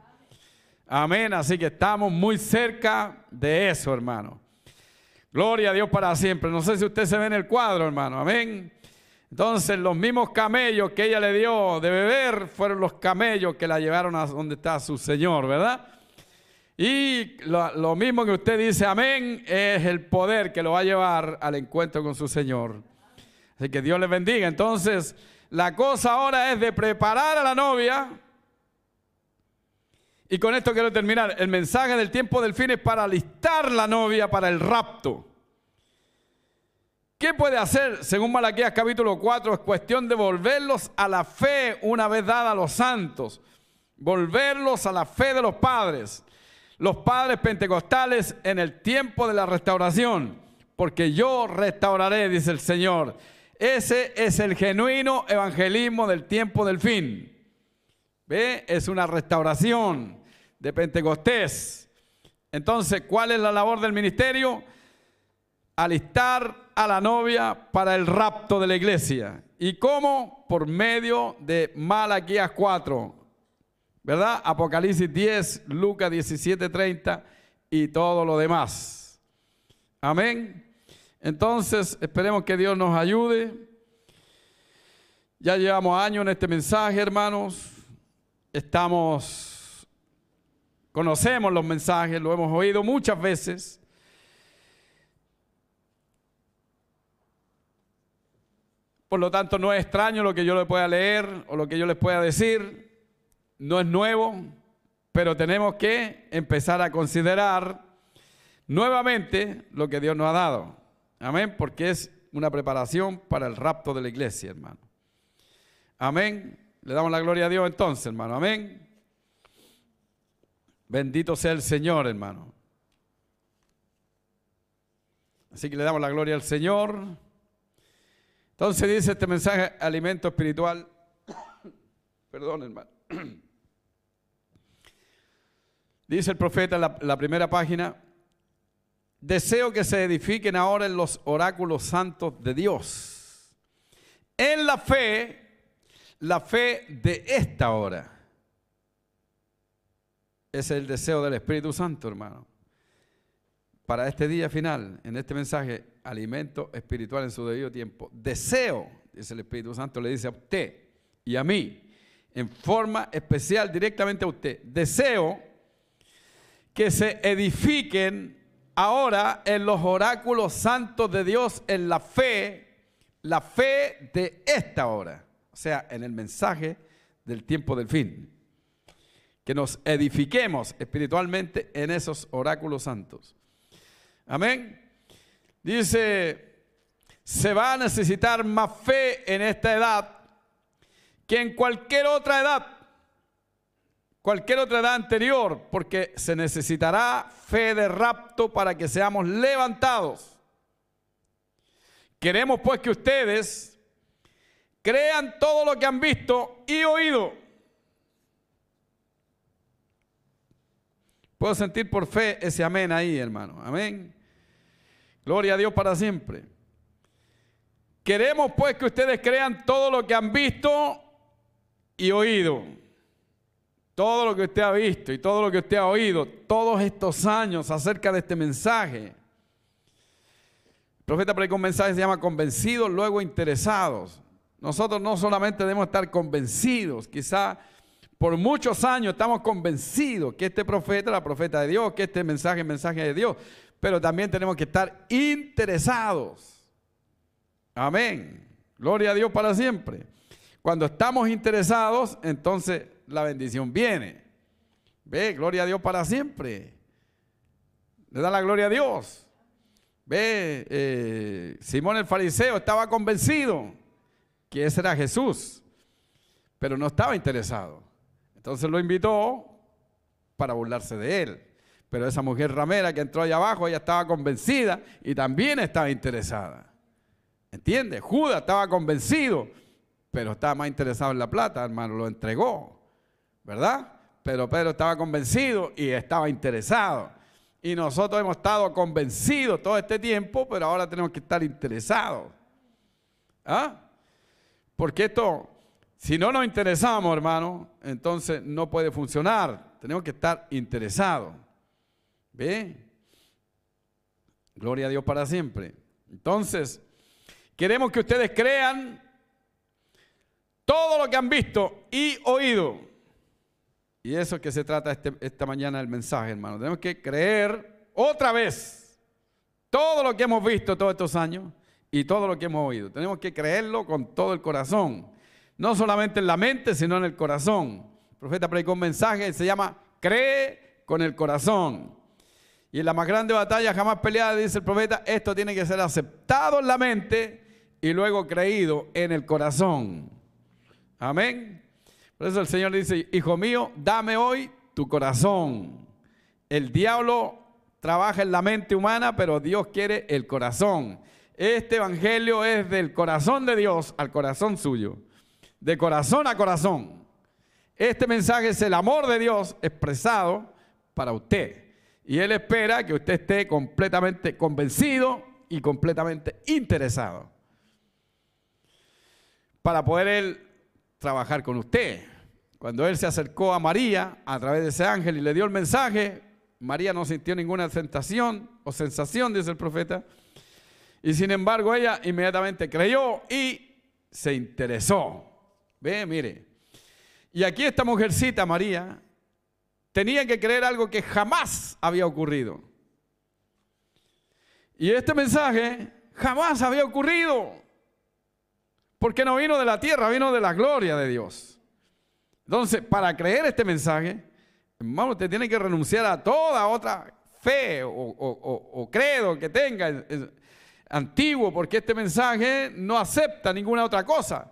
Amén. Así que estamos muy cerca de eso, hermano. Gloria a Dios para siempre. No sé si usted se ve en el cuadro, hermano. Amén. Entonces los mismos camellos que ella le dio de beber fueron los camellos que la llevaron a donde está su Señor, ¿verdad? Y lo, lo, mismo que usted dice, amén, es el poder que lo va a llevar al encuentro con su Señor. Así que Dios les bendiga. Entonces, la cosa ahora es de preparar a la novia y con esto quiero terminar. El mensaje del tiempo del fin es para alistar la novia para el rapto. ¿Qué puede hacer? Según Malaquías capítulo 4, es cuestión de volverlos a la fe una vez dada a los santos. Volverlos a la fe de los padres. Los padres pentecostales en el tiempo de la restauración. Porque yo restauraré, dice el Señor. Ese es el genuino evangelismo del tiempo del fin. ¿Ve? Es una restauración de Pentecostés. Entonces, ¿cuál es la labor del ministerio? Alistar a la novia para el rapto de la iglesia. ¿Y cómo? Por medio de Malaquías 4, ¿verdad? Apocalipsis 10, Lucas 17, 30 y todo lo demás. Amén. Entonces, esperemos que Dios nos ayude. Ya llevamos años en este mensaje, hermanos estamos, conocemos los mensajes, lo hemos oído muchas veces. Por lo tanto, no es extraño lo que yo le pueda leer o lo que yo les pueda decir. No es nuevo, pero tenemos que empezar a considerar nuevamente lo que Dios nos ha dado. Amén, porque es una preparación para el rapto de la iglesia, hermano. Amén. Le damos la gloria a Dios entonces, hermano. Amén. Bendito sea el Señor, hermano. Así que le damos la gloria al Señor. Entonces dice este mensaje, alimento espiritual. Perdón, hermano. Dice el profeta en la, la primera página, deseo que se edifiquen ahora en los oráculos santos de Dios. En la fe la fe de esta hora. Es el deseo del Espíritu Santo, hermano. Para este día final, en este mensaje, alimento espiritual en su debido tiempo. Deseo, dice el Espíritu Santo, le dice a usted y a mí, en forma especial, directamente a usted. Deseo que se edifiquen ahora en los oráculos santos de Dios, en la fe, la fe de esta hora o sea, en el mensaje del tiempo del fin. Que nos edifiquemos espiritualmente en esos oráculos santos. Amén. Dice, se va a necesitar más fe en esta edad que en cualquier otra edad, cualquier otra edad anterior, porque se necesitará fe de rapto para que seamos levantados. Queremos pues que ustedes crean todo lo que han visto y oído. Puedo sentir por fe ese amén ahí, hermano. Amén. Gloria a Dios para siempre. Queremos pues que ustedes crean todo lo que han visto y oído. Todo lo que usted ha visto y todo lo que usted ha oído todos estos años acerca de este mensaje. El profeta predicó un mensaje se llama convencidos, luego interesados. Nosotros no solamente debemos estar convencidos, quizá por muchos años estamos convencidos que este profeta era profeta de Dios, que este mensaje es mensaje de Dios, pero también tenemos que estar interesados. Amén. Gloria a Dios para siempre. Cuando estamos interesados, entonces la bendición viene. Ve, gloria a Dios para siempre. Le da la gloria a Dios. Ve, eh, Simón el fariseo estaba convencido que ese era Jesús. pero no estaba interesado. Entonces lo invitó para burlarse de él. Pero esa mujer ramera que entró allá abajo, ella estaba convencida y también estaba interesada. ¿Entiendes? Judas estaba convencido, pero estaba más interesado en la plata, hermano, lo entregó. ¿Verdad? Pero Pedro estaba convencido y estaba interesado. Y nosotros hemos estado convencidos todo este tiempo, pero ahora tenemos que estar interesados. ¿Ah? Porque esto, si no nos interesamos, hermano, entonces no puede funcionar. Tenemos que estar interesados. ¿Ve? Gloria a Dios para siempre. Entonces, queremos que ustedes crean todo lo que han visto y oído. Y eso es que se trata este, esta mañana el mensaje, hermano. Tenemos que creer otra vez todo lo que hemos visto todos estos años y todo lo que hemos oído. Tenemos que creerlo con todo el corazón. No solamente en la mente, sino en el corazón. El profeta predicó un mensaje, se llama Cree con el corazón. Y en la más grande batalla jamás peleada, dice el profeta, esto tiene que ser aceptado en la mente y luego creído en el corazón. Amén. Por eso el Señor dice, hijo mío, dame hoy tu corazón. El diablo trabaja en la mente humana, pero Dios quiere el corazón. Este evangelio es del corazón de Dios al corazón suyo, de corazón a corazón. Este mensaje es el amor de Dios expresado para usted. Y Él espera que usted esté completamente convencido y completamente interesado para poder Él trabajar con usted. Cuando Él se acercó a María a través de ese ángel y le dio el mensaje, María no sintió ninguna sensación o sensación, dice el profeta. Y sin embargo ella inmediatamente creyó y se interesó. Ve, mire. Y aquí esta mujercita, María, tenía que creer algo que jamás había ocurrido. Y este mensaje jamás había ocurrido. Porque no vino de la tierra, vino de la gloria de Dios. Entonces, para creer este mensaje, hermano, usted tiene que renunciar a toda otra fe o, credo que tenga antiguo, porque este mensaje no acepta ninguna otra cosa.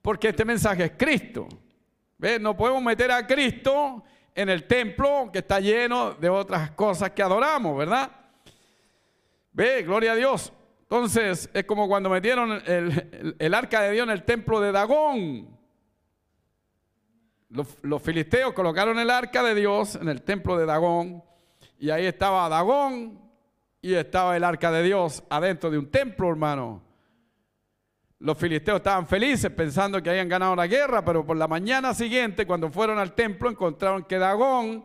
Porque este mensaje es Cristo. ¿Ve? No podemos meter a Cristo en el templo que está lleno de otras cosas que adoramos, ¿verdad? Ve, gloria a Dios. Entonces es como cuando metieron el, arca de Dios en el templo de Dagón. Los, los, filisteos colocaron el arca de Dios en el templo de Dagón y ahí estaba Dagón y estaba el arca de Dios adentro de un templo, hermano. Los filisteos estaban felices pensando que habían ganado la guerra, pero por la mañana siguiente, cuando fueron al templo, encontraron que Dagón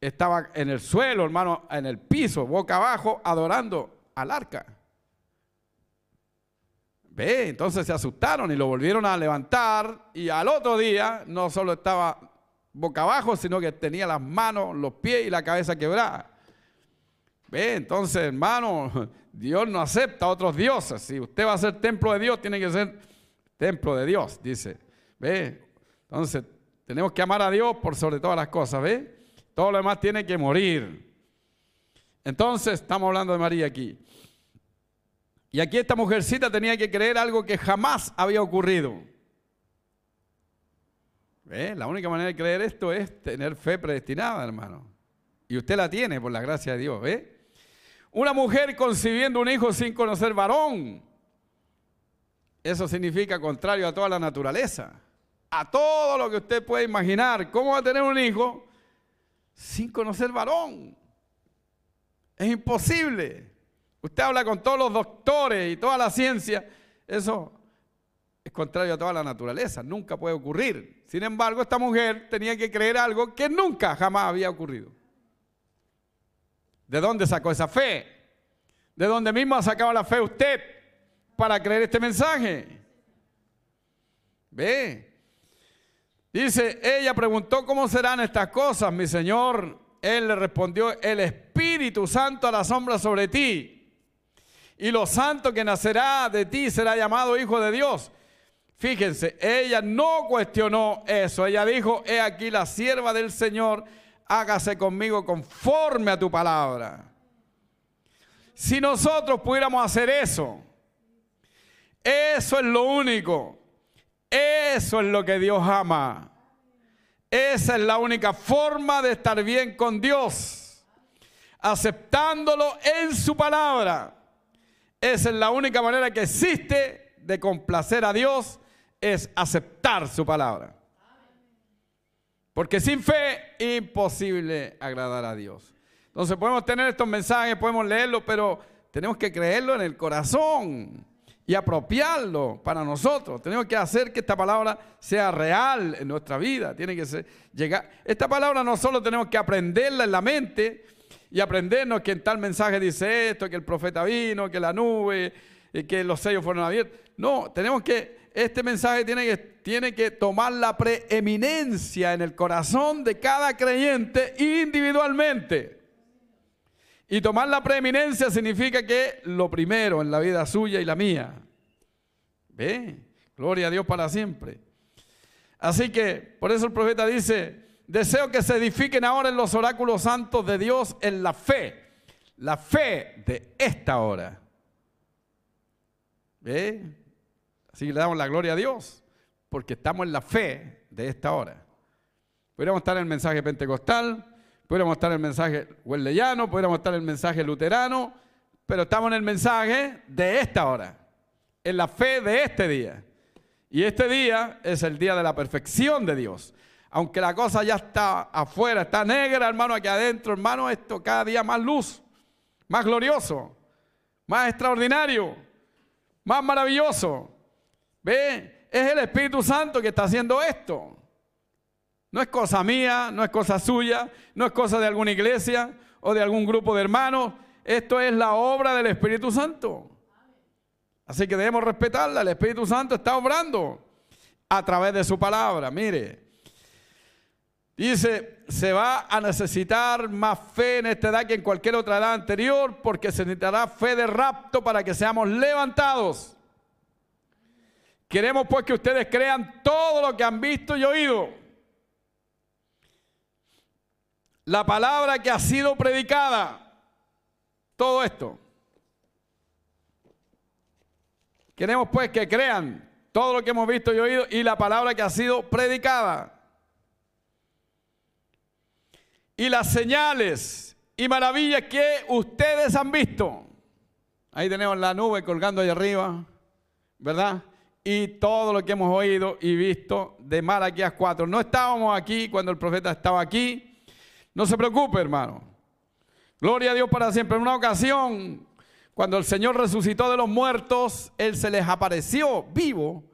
estaba en el suelo, hermano, en el piso, boca abajo, adorando al arca. Ve, entonces se asustaron y lo volvieron a levantar y al otro día no solo estaba boca abajo, sino que tenía las manos, los pies y la cabeza quebrada. Ve, entonces, hermano, Dios no acepta a otros dioses. Si usted va a ser templo de Dios, tiene que ser templo de Dios, dice. ¿Ve? Entonces, tenemos que amar a Dios por sobre todas las cosas, ¿ve? Todo lo demás tiene que morir. Entonces, estamos hablando de María aquí. Y aquí esta mujercita tenía que creer algo que jamás había ocurrido. ¿Ve? La única manera de creer esto es tener fe predestinada, hermano. Y usted la tiene por la gracia de Dios, ¿ve? Una mujer concibiendo un hijo sin conocer varón. Eso significa contrario a toda la naturaleza, a todo lo que usted puede imaginar. ¿Cómo va a tener un hijo sin conocer varón? Es imposible. Usted habla con todos los doctores y toda la ciencia. Eso es contrario a toda la naturaleza. Nunca puede ocurrir. Sin embargo, esta mujer tenía que creer algo que nunca, jamás había ocurrido. ¿De dónde sacó esa fe? ¿De dónde mismo ha sacado la fe usted para creer este mensaje? Ve. Dice, ella preguntó, ¿cómo serán estas cosas, mi Señor? Él le respondió, el Espíritu Santo a la sombra sobre ti. Y lo santo que nacerá de ti será llamado Hijo de Dios. Fíjense, ella no cuestionó eso. Ella dijo, he aquí la sierva del Señor hágase conmigo conforme a tu palabra. Si nosotros pudiéramos hacer eso, eso es lo único. Eso es lo que Dios ama. Esa es la única forma de estar bien con Dios. Aceptándolo en su palabra. Esa es la única manera que existe de complacer a Dios, es aceptar su palabra. Porque sin fe, imposible agradar a Dios. Entonces podemos tener estos mensajes, podemos leerlos, pero tenemos que creerlo en el corazón y apropiarlo para nosotros. Tenemos que hacer que esta palabra sea real en nuestra vida. Tiene que ser, llegar. Esta palabra no solo tenemos que aprenderla en la mente y aprendernos que en tal mensaje dice esto, que el profeta vino, que la nube, que los sellos fueron abiertos. No, tenemos que, este mensaje tiene que, tiene que tomar la preeminencia en el corazón de cada creyente individualmente. Y tomar la preeminencia significa que lo primero en la vida suya y la mía. ¿Ve? Gloria a Dios para siempre. Así que, por eso el profeta dice, deseo que se edifiquen ahora en los oráculos santos de Dios en la fe. La fe de esta hora. ¿Ve? Así que le damos la gloria a Dios, porque estamos en la fe de esta hora. Podríamos estar en el mensaje pentecostal, Pudiéramos estar en el mensaje huelleyano, pudiéramos estar en el mensaje luterano, pero estamos en el mensaje de esta hora, en la fe de este día. Y este día es el día de la perfección de Dios. Aunque la cosa ya está afuera, está negra, hermano, aquí adentro, hermano, esto cada día más luz, más glorioso, más extraordinario, más maravilloso. ¿Ve? Es el Espíritu Santo que está haciendo esto. No es cosa mía, no es cosa suya, no es cosa de alguna iglesia o de algún grupo de hermanos. Esto es la obra del Espíritu Santo. Así que debemos respetarla. El Espíritu Santo está obrando a través de su palabra. Mire, dice, se va a necesitar más fe en esta edad que en cualquier otra edad anterior porque se necesitará fe de rapto para que seamos levantados. Queremos pues que ustedes crean todo lo que han visto y oído la palabra que ha sido predicada. Todo esto. Queremos pues que crean todo lo que hemos visto y oído y la palabra que ha sido predicada. Y las señales y maravillas que ustedes han visto. Ahí tenemos la nube colgando ahí arriba, ¿verdad? Y todo lo que hemos oído y visto de Malaquías 4. No estábamos aquí cuando el profeta estaba aquí, no se preocupe, hermano. Gloria a Dios para siempre. En una ocasión, cuando el Señor resucitó de los muertos, Él se les apareció vivo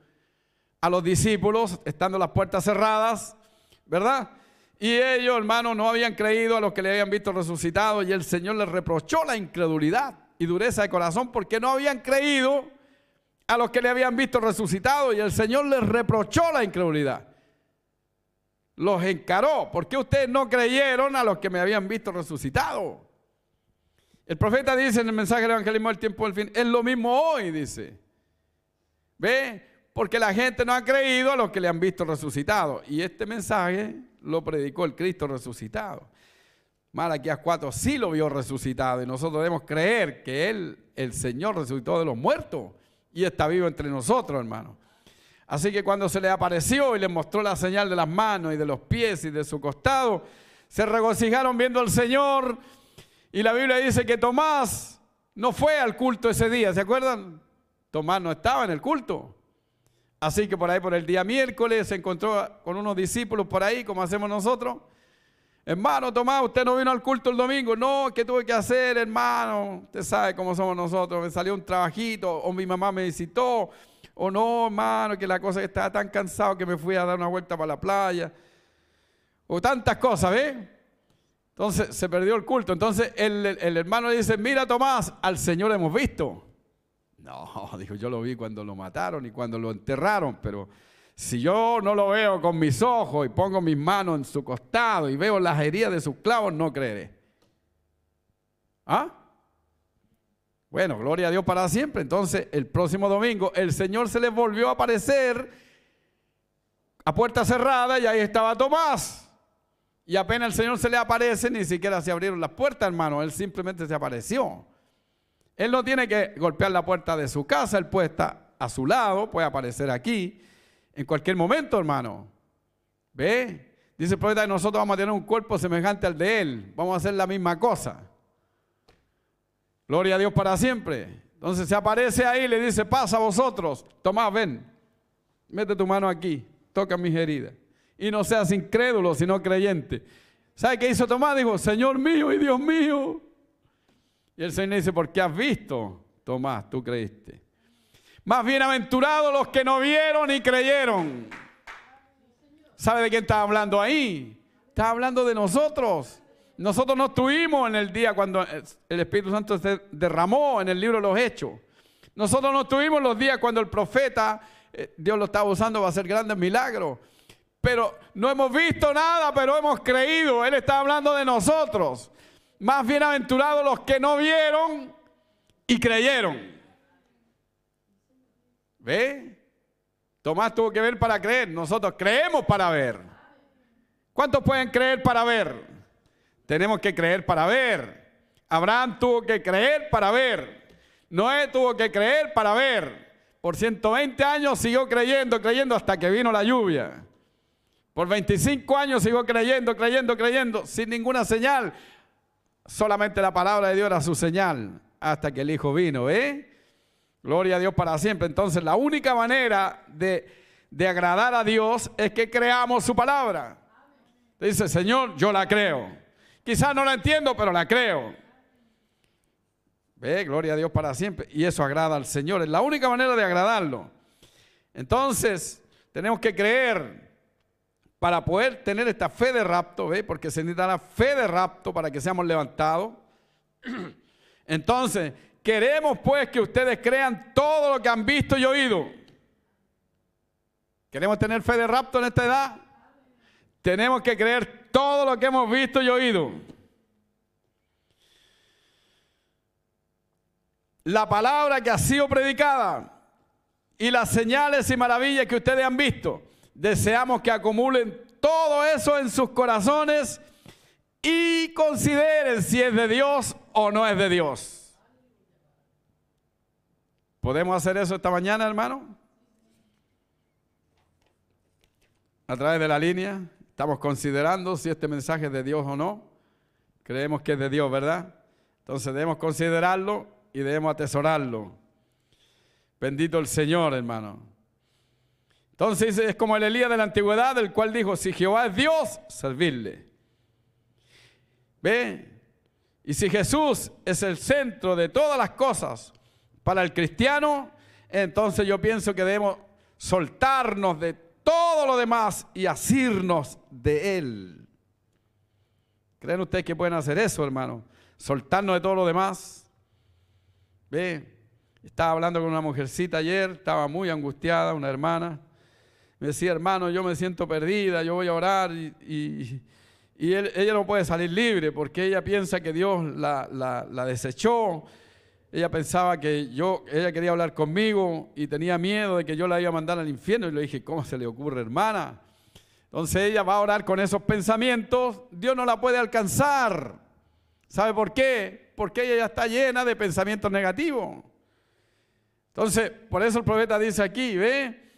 a los discípulos, estando las puertas cerradas, ¿verdad? Y ellos, hermano, no habían creído a los que le habían visto resucitado y el Señor les reprochó la incredulidad y dureza de corazón porque no habían creído a los que le habían visto resucitado y el Señor les reprochó la incredulidad los encaró. ¿Por qué ustedes no creyeron a los que me habían visto resucitado? El profeta dice en el mensaje del evangelismo del tiempo del fin, es lo mismo hoy, dice. ¿Ve? Porque la gente no ha creído a los que le han visto resucitado. Y este mensaje lo predicó el Cristo resucitado. Malaquías 4 sí lo vio resucitado y nosotros debemos creer que Él, el Señor, resucitó de los muertos y está vivo entre nosotros, hermano. Así que cuando se le apareció y le mostró la señal de las manos y de los pies y de su costado, se regocijaron viendo al Señor. Y la Biblia dice que Tomás no fue al culto ese día, ¿se acuerdan? Tomás no estaba en el culto. Así que por ahí, por el día miércoles, se encontró con unos discípulos por ahí, como hacemos nosotros. Hermano Tomás, usted no vino al culto el domingo. No, ¿qué tuve que hacer, hermano? Usted sabe cómo somos nosotros. Me salió un trabajito o mi mamá me visitó o no, hermano, que la cosa que estaba tan cansado que me fui a dar una vuelta para la playa. O tantas cosas, ¿ve? Entonces se perdió el culto. Entonces el, el hermano dice, mira Tomás, al Señor hemos visto. No, dijo, yo lo vi cuando lo mataron y cuando lo enterraron, pero si yo no lo veo con mis ojos y pongo mis manos en su costado y veo las heridas de sus clavos, no creeré. ¿Ah? Bueno, gloria a Dios para siempre. Entonces, el próximo domingo, el Señor se les volvió a aparecer a puerta cerrada y ahí estaba Tomás. Y apenas el Señor se le aparece, ni siquiera se abrieron las puertas, hermano. Él simplemente se apareció. Él no tiene que golpear la puerta de su casa, él puede estar a su lado, puede aparecer aquí. en cualquier momento, hermano. ¿Ve? Dice el profeta que nosotros vamos a tener un cuerpo semejante al de Él. Vamos a hacer la misma cosa. Gloria a Dios para siempre. Entonces se aparece ahí y le dice, pasa a vosotros. Tomás, ven. Mete tu mano aquí. Toca mis heridas. Y no seas incrédulo, sino creyente. ¿Sabe qué hizo Tomás? Dijo, Señor mío y Dios mío. Y el Señor dice, ¿por qué has visto, Tomás, tú creíste. Más bienaventurados los que no vieron y creyeron. ¿Sabe de quién está hablando ahí? Está hablando de nosotros. Nosotros no estuvimos en el día cuando el Espíritu Santo se derramó en el libro de los Hechos. Nosotros no estuvimos los días cuando el profeta, eh, Dios lo estaba usando para hacer grandes milagros. Pero no hemos visto nada, pero hemos creído. Él está hablando de nosotros. Más bienaventurados los que no vieron y creyeron. ¿Ve? Tomás tuvo que ver para creer. Nosotros creemos para ver. ¿Cuántos pueden creer para ver? Tenemos que creer para ver. Abraham tuvo que creer para ver. Noé tuvo que creer para ver. Por 120 años siguió creyendo, creyendo hasta que vino la lluvia. Por 25 años siguió creyendo, creyendo, creyendo, sin ninguna señal. Solamente la palabra de Dios era su señal hasta que el Hijo vino, ¿eh? Gloria a Dios para siempre. Entonces, la única manera de, agradar a Dios es que creamos su palabra. Dice, Señor, yo la creo. Quizás no la entiendo, pero la creo. Ve, gloria a Dios para siempre. Y eso agrada al Señor. Es la única manera de agradarlo. Entonces, tenemos que creer para poder tener esta fe de rapto, ¿ve? Porque se necesita la fe de rapto para que seamos levantados. Entonces, Queremos pues que ustedes crean todo lo que han visto y oído. ¿Queremos tener fe de rapto en esta edad? Tenemos que creer todo lo que hemos visto y oído. La palabra que ha sido predicada y las señales y maravillas que ustedes han visto, deseamos que acumulen todo eso en sus corazones y consideren si es de Dios o no es de Dios. ¿Podemos hacer eso esta mañana, hermano? A través de la línea, estamos considerando si este mensaje es de Dios o no. Creemos que es de Dios, ¿verdad? Entonces debemos considerarlo y debemos atesorarlo. Bendito el Señor, hermano. Entonces es como el Elías de la antigüedad, el cual dijo, si Jehová es Dios, servirle. ¿Ve? Y si Jesús es el centro de todas las cosas, para el cristiano, entonces yo pienso que debemos soltarnos de todo lo demás y asirnos de Él. ¿Creen ustedes que pueden hacer eso, hermano? Soltarnos de todo lo demás. Ve, estaba hablando con una mujercita ayer, estaba muy angustiada, una hermana. Me decía, hermano, yo me siento perdida, yo voy a orar y, ella no puede salir libre porque ella piensa que Dios la, la desechó ella pensaba que yo, ella quería hablar conmigo y tenía miedo de que yo la iba a mandar al infierno. Y le dije, ¿cómo se le ocurre, hermana? Entonces ella va a orar con esos pensamientos. Dios no la puede alcanzar. ¿Sabe por qué? Porque ella ya está llena de pensamientos negativos. Entonces, por eso el profeta dice aquí, ¿ve?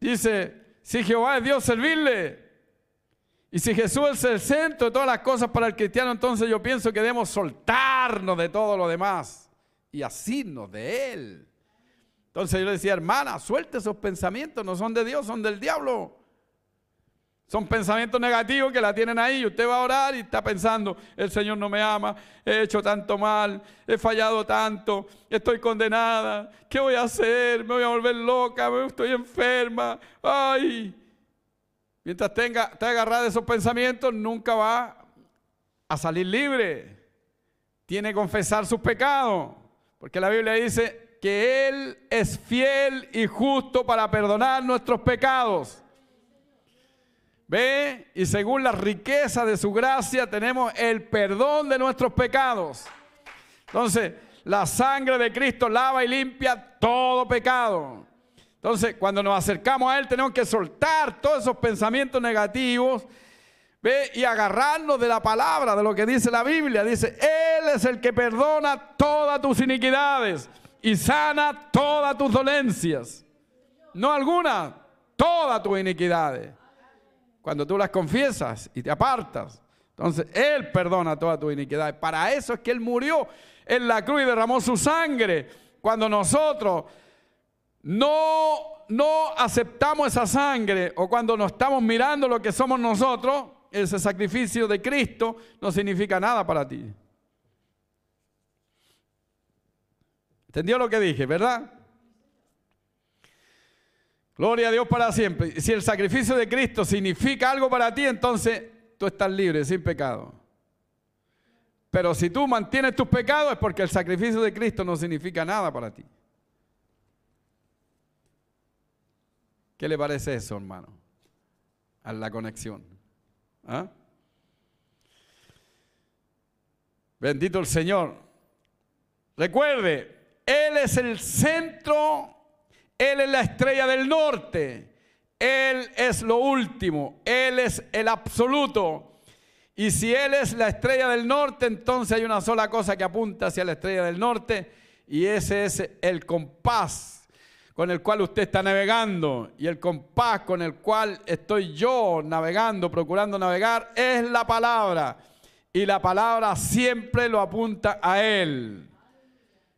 Dice, si Jehová es Dios, servirle. Y si Jesús es el centro de todas las cosas para el cristiano, entonces yo pienso que debemos soltarnos de todo lo demás y asirnos de Él. Entonces yo le decía, hermana, suelte esos pensamientos, no son de Dios, son del diablo. Son pensamientos negativos que la tienen ahí. Usted va a orar y está pensando, el Señor no me ama, he hecho tanto mal, he fallado tanto, estoy condenada, ¿qué voy a hacer? Me voy a volver loca, estoy enferma. Ay. Mientras tenga, te agarrada esos pensamientos, nunca va a salir libre. Tiene que confesar sus pecados. Porque la Biblia dice que Él es fiel y justo para perdonar nuestros pecados. ¿Ve? Y según la riqueza de su gracia tenemos el perdón de nuestros pecados. Entonces, la sangre de Cristo lava y limpia todo pecado. Entonces, cuando nos acercamos a Él, tenemos que soltar todos esos pensamientos negativos Ve y agarrarnos de la palabra, de lo que dice la Biblia. Dice, Él es el que perdona todas tus iniquidades y sana todas tus dolencias. No alguna, todas tus iniquidades. Cuando tú las confiesas y te apartas, entonces Él perdona todas tus iniquidades. Para eso es que Él murió en la cruz y derramó su sangre. Cuando nosotros no, no aceptamos esa sangre o cuando no estamos mirando lo que somos nosotros, ese sacrificio de Cristo no significa nada para ti. ¿Entendió lo que dije, verdad? Gloria a Dios para siempre. Si el sacrificio de Cristo significa algo para ti, entonces tú estás libre, sin pecado. Pero si tú mantienes tus pecados es porque el sacrificio de Cristo no significa nada para ti. ¿Qué le parece eso, hermano? A la conexión. ¿Ah? Bendito el Señor. Recuerde, Él es el centro, Él es la estrella del norte, Él es lo último, Él es el absoluto. Y si Él es la estrella del norte, entonces hay una sola cosa que apunta hacia la estrella del norte y ese es el compás con el cual usted está navegando y el compás con el cual estoy yo navegando, procurando navegar, es la palabra. Y la palabra siempre lo apunta a Él.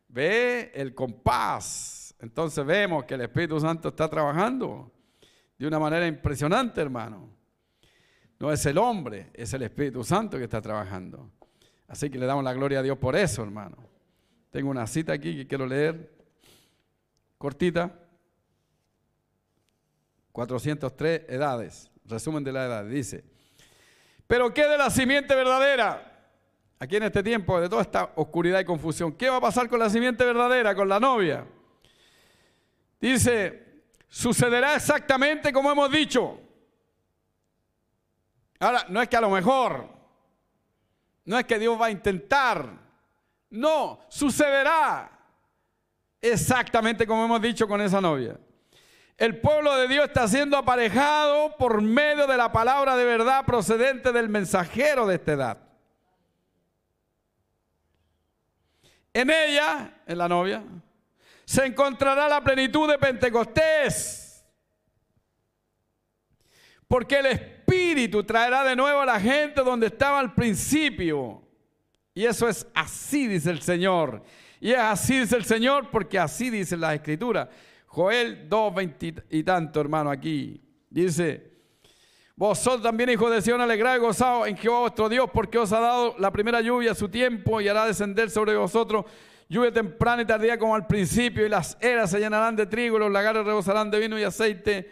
Ve el compás. Entonces vemos que el Espíritu Santo está trabajando de una manera impresionante, hermano. No es el hombre, es el Espíritu Santo que está trabajando. Así que le damos la gloria a Dios por eso, hermano. Tengo una cita aquí que quiero leer, cortita. 403 edades, resumen de la edad. Dice, pero ¿qué de la simiente verdadera? Aquí en este tiempo de toda esta oscuridad y confusión, ¿qué va a pasar con la simiente verdadera, con la novia? Dice, sucederá exactamente como hemos dicho. Ahora, no es que a lo mejor, no es que Dios va a intentar, no, sucederá exactamente como hemos dicho con esa novia. El pueblo de Dios está siendo aparejado por medio de la palabra de verdad procedente del mensajero de esta edad. En ella, en la novia, se encontrará la plenitud de Pentecostés porque el Espíritu traerá de nuevo a la gente donde estaba al principio. Y eso es así, dice el Señor. Y es así, dice el Señor, porque así dice la Escritura. Joel 2, 20 y tanto, hermano, aquí. Dice, vosotros también, hijos de Sion, alegrad y gozado en Jehová vuestro Dios, porque os ha dado la primera lluvia a su tiempo y hará descender sobre vosotros lluvia temprana y tardía como al principio, y las eras se llenarán de trigo, los lagares rebosarán de vino y aceite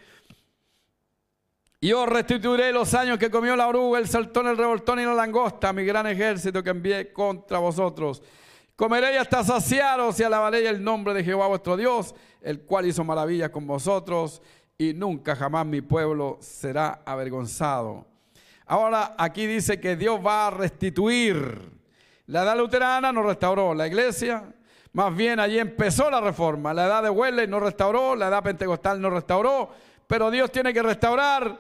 y os restituiré los años que comió la oruga, el saltón, el revoltón y la langosta, mi gran ejército que envié contra vosotros. Comeréis hasta saciaros y alabaréis el nombre de Jehová vuestro Dios, el cual hizo maravillas con vosotros, y nunca jamás mi pueblo será avergonzado. Ahora aquí dice que Dios va a restituir. La edad luterana no restauró la iglesia, más bien allí empezó la reforma. La edad de Wesley no restauró, la edad pentecostal no restauró, pero Dios tiene que restaurar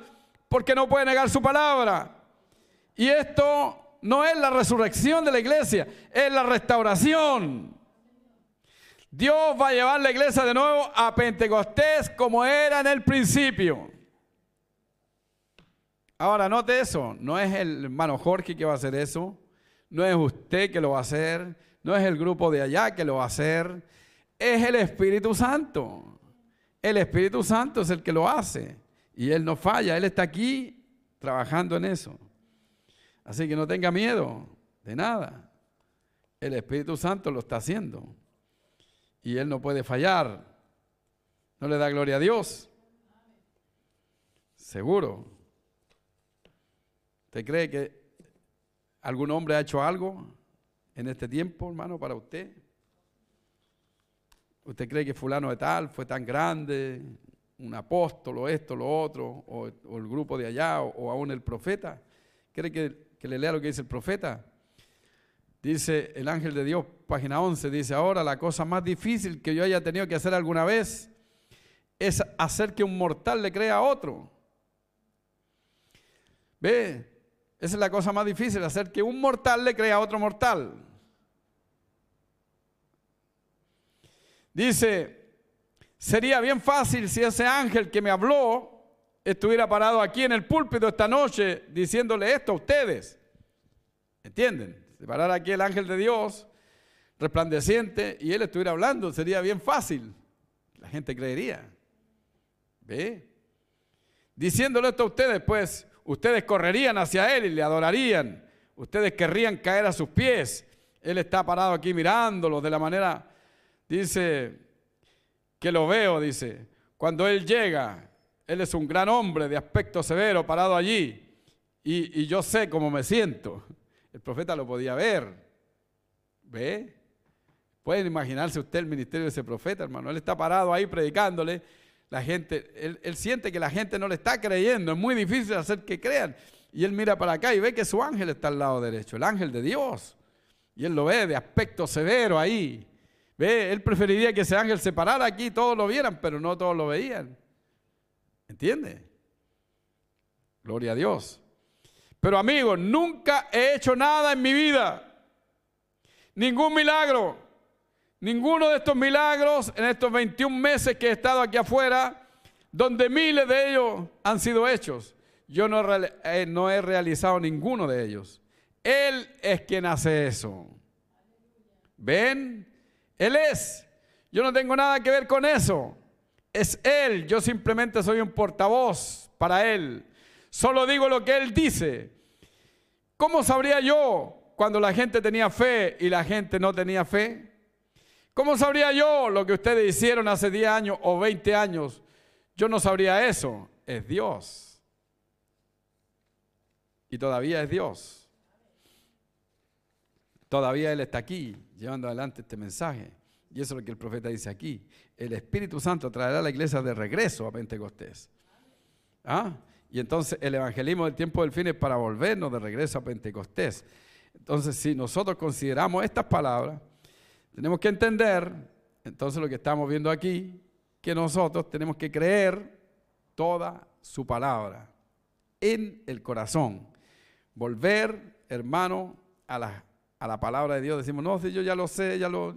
porque no puede negar su palabra. Y esto no es la resurrección de la iglesia, es la restauración. Dios va a llevar la iglesia de nuevo a Pentecostés como era en el principio. Ahora, note eso, no es el hermano Jorge que va a hacer eso, no es usted que lo va a hacer, no es el grupo de allá que lo va a hacer, es el Espíritu Santo. El Espíritu Santo es el que lo hace. Y Él no falla, Él está aquí trabajando en eso. Así que no tenga miedo de nada. El Espíritu Santo lo está haciendo. Y Él no puede fallar. ¿No le da gloria a Dios? Seguro. ¿Usted cree que algún hombre ha hecho algo en este tiempo, hermano, para usted? ¿Usted cree que fulano de tal fue tan grande, un apóstol o esto, lo otro, o, el grupo de allá, o, aún el profeta. ¿Quiere que, que le lea lo que dice el profeta? Dice el ángel de Dios, página 11, dice, ahora la cosa más difícil que yo haya tenido que hacer alguna vez es hacer que un mortal le crea a otro. ¿Ve? Esa es la cosa más difícil, hacer que un mortal le crea a otro mortal. Dice, Sería bien fácil si ese ángel que me habló estuviera parado aquí en el púlpito esta noche diciéndole esto a ustedes. ¿Entienden? Se parara aquí el ángel de Dios, resplandeciente, y él estuviera hablando, sería bien fácil. La gente creería. ¿Ve? Diciéndole esto a ustedes, pues ustedes correrían hacia él y le adorarían. Ustedes querrían caer a sus pies. Él está parado aquí mirándolo de la manera, dice, que lo veo, dice. Cuando él llega, él es un gran hombre de aspecto severo, parado allí. Y yo sé cómo me siento. El profeta lo podía ver. ¿Ve? Pueden imaginarse usted el ministerio de ese profeta, hermano. Él está parado ahí predicándole. La gente, él, siente que la gente no le está creyendo. Es muy difícil hacer que crean. Y él mira para acá y ve que su ángel está al lado derecho, el ángel de Dios. Y él lo ve de aspecto severo ahí. Ve, él preferiría que ese ángel se parara aquí y todos lo vieran, pero no todos lo veían. ¿Entiende? Gloria a Dios. Pero amigos, nunca he hecho nada en mi vida. Ningún milagro. Ninguno de estos milagros en estos 21 meses que he estado aquí afuera, donde miles de ellos han sido hechos. Yo no, eh, no he realizado ninguno de ellos. Él es quien hace eso. ¿Ven? Él es. Yo no tengo nada que ver con eso. Es Él. Yo simplemente soy un portavoz para Él. Solo digo lo que Él dice. ¿Cómo sabría yo cuando la gente tenía fe y la gente no tenía fe? ¿Cómo sabría yo lo que ustedes hicieron hace 10 años o 20 años? Yo no sabría eso. Es Dios. Y todavía es Dios. Todavía Él está aquí llevando adelante este mensaje. Y eso es lo que el profeta dice aquí. El Espíritu Santo traerá a la iglesia de regreso a Pentecostés. ¿Ah? Y entonces el evangelismo del tiempo del fin es para volvernos de regreso a Pentecostés. Entonces, si nosotros consideramos estas palabras, tenemos que entender, entonces lo que estamos viendo aquí, que nosotros tenemos que creer toda su palabra en el corazón. Volver, hermano, a la, a la palabra de Dios. Decimos, no, si yo ya lo sé, ya lo,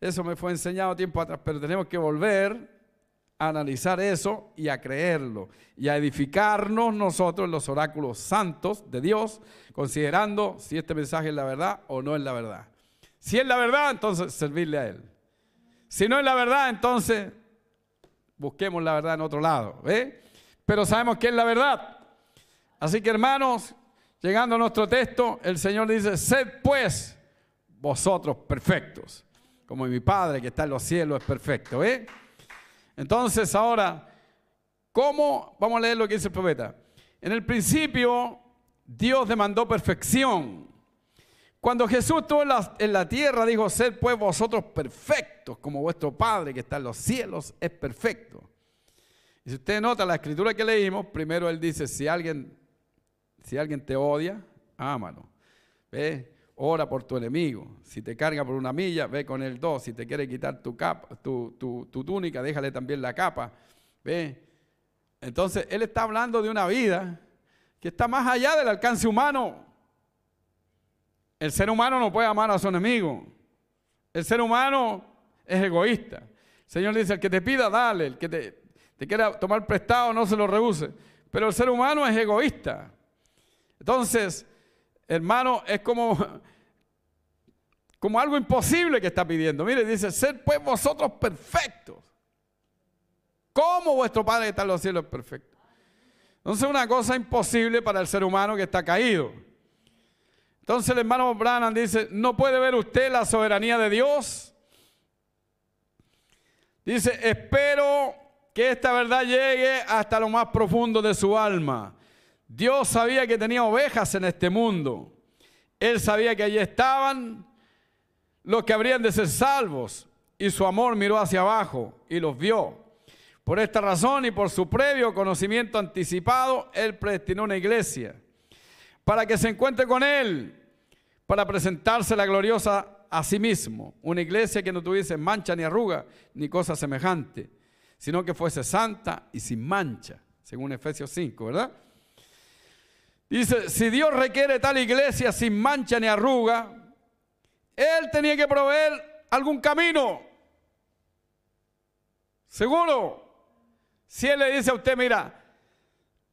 eso me fue enseñado tiempo atrás, pero tenemos que volver analizar eso y a creerlo y a edificarnos nosotros en los oráculos santos de Dios, considerando si este mensaje es la verdad o no es la verdad. Si es la verdad, entonces servirle a Él. Si no es la verdad, entonces busquemos la verdad en otro lado. Pero sabemos que es la verdad. Así que hermanos, llegando a nuestro texto, el Señor dice, sed pues vosotros perfectos, como mi Padre que está en los cielos es perfecto. ¿eh? Entonces ahora, ¿cómo? Vamos a leer lo que dice el profeta. En el principio, Dios demandó perfección. Cuando Jesús estuvo en la, tierra, dijo, sed pues vosotros perfectos, como vuestro Padre que está en los cielos es perfecto. Y si usted nota la escritura que leímos, primero él dice, si alguien, si alguien te odia, ámalo. ¿Ve? ora por tu enemigo. Si te carga por una milla, ve con el dos. Si te quiere quitar tu, capa, tu, tu, túnica, déjale también la capa. Ve. Entonces, él está hablando de una vida que está más allá del alcance humano. El ser humano no puede amar a su enemigo. El ser humano es egoísta. El Señor dice, el que te pida, dale. El que te, quiera tomar prestado, no se lo rehúse. Pero el ser humano es egoísta. Entonces, hermano, es como, como algo imposible que está pidiendo. Mire, dice, ser pues vosotros perfectos. Como vuestro Padre que está en los cielos es perfecto. Entonces una cosa imposible para el ser humano que está caído. Entonces el hermano Branham dice, ¿no puede ver usted la soberanía de Dios? Dice, espero que esta verdad llegue hasta lo más profundo de su alma. Dios sabía que tenía ovejas en este mundo. Él sabía que allí estaban los que habrían de ser salvos. Y su amor miró hacia abajo y los vio. Por esta razón y por su previo conocimiento anticipado, Él predestinó una iglesia para que se encuentre con Él, para presentarse la gloriosa a sí mismo. Una iglesia que no tuviese mancha ni arruga ni cosa semejante, sino que fuese santa y sin mancha, según Efesios 5, ¿verdad? Dice, si Dios requiere tal iglesia sin mancha ni arruga, Él tenía que proveer algún camino. Seguro. Si Él le dice a usted, mira,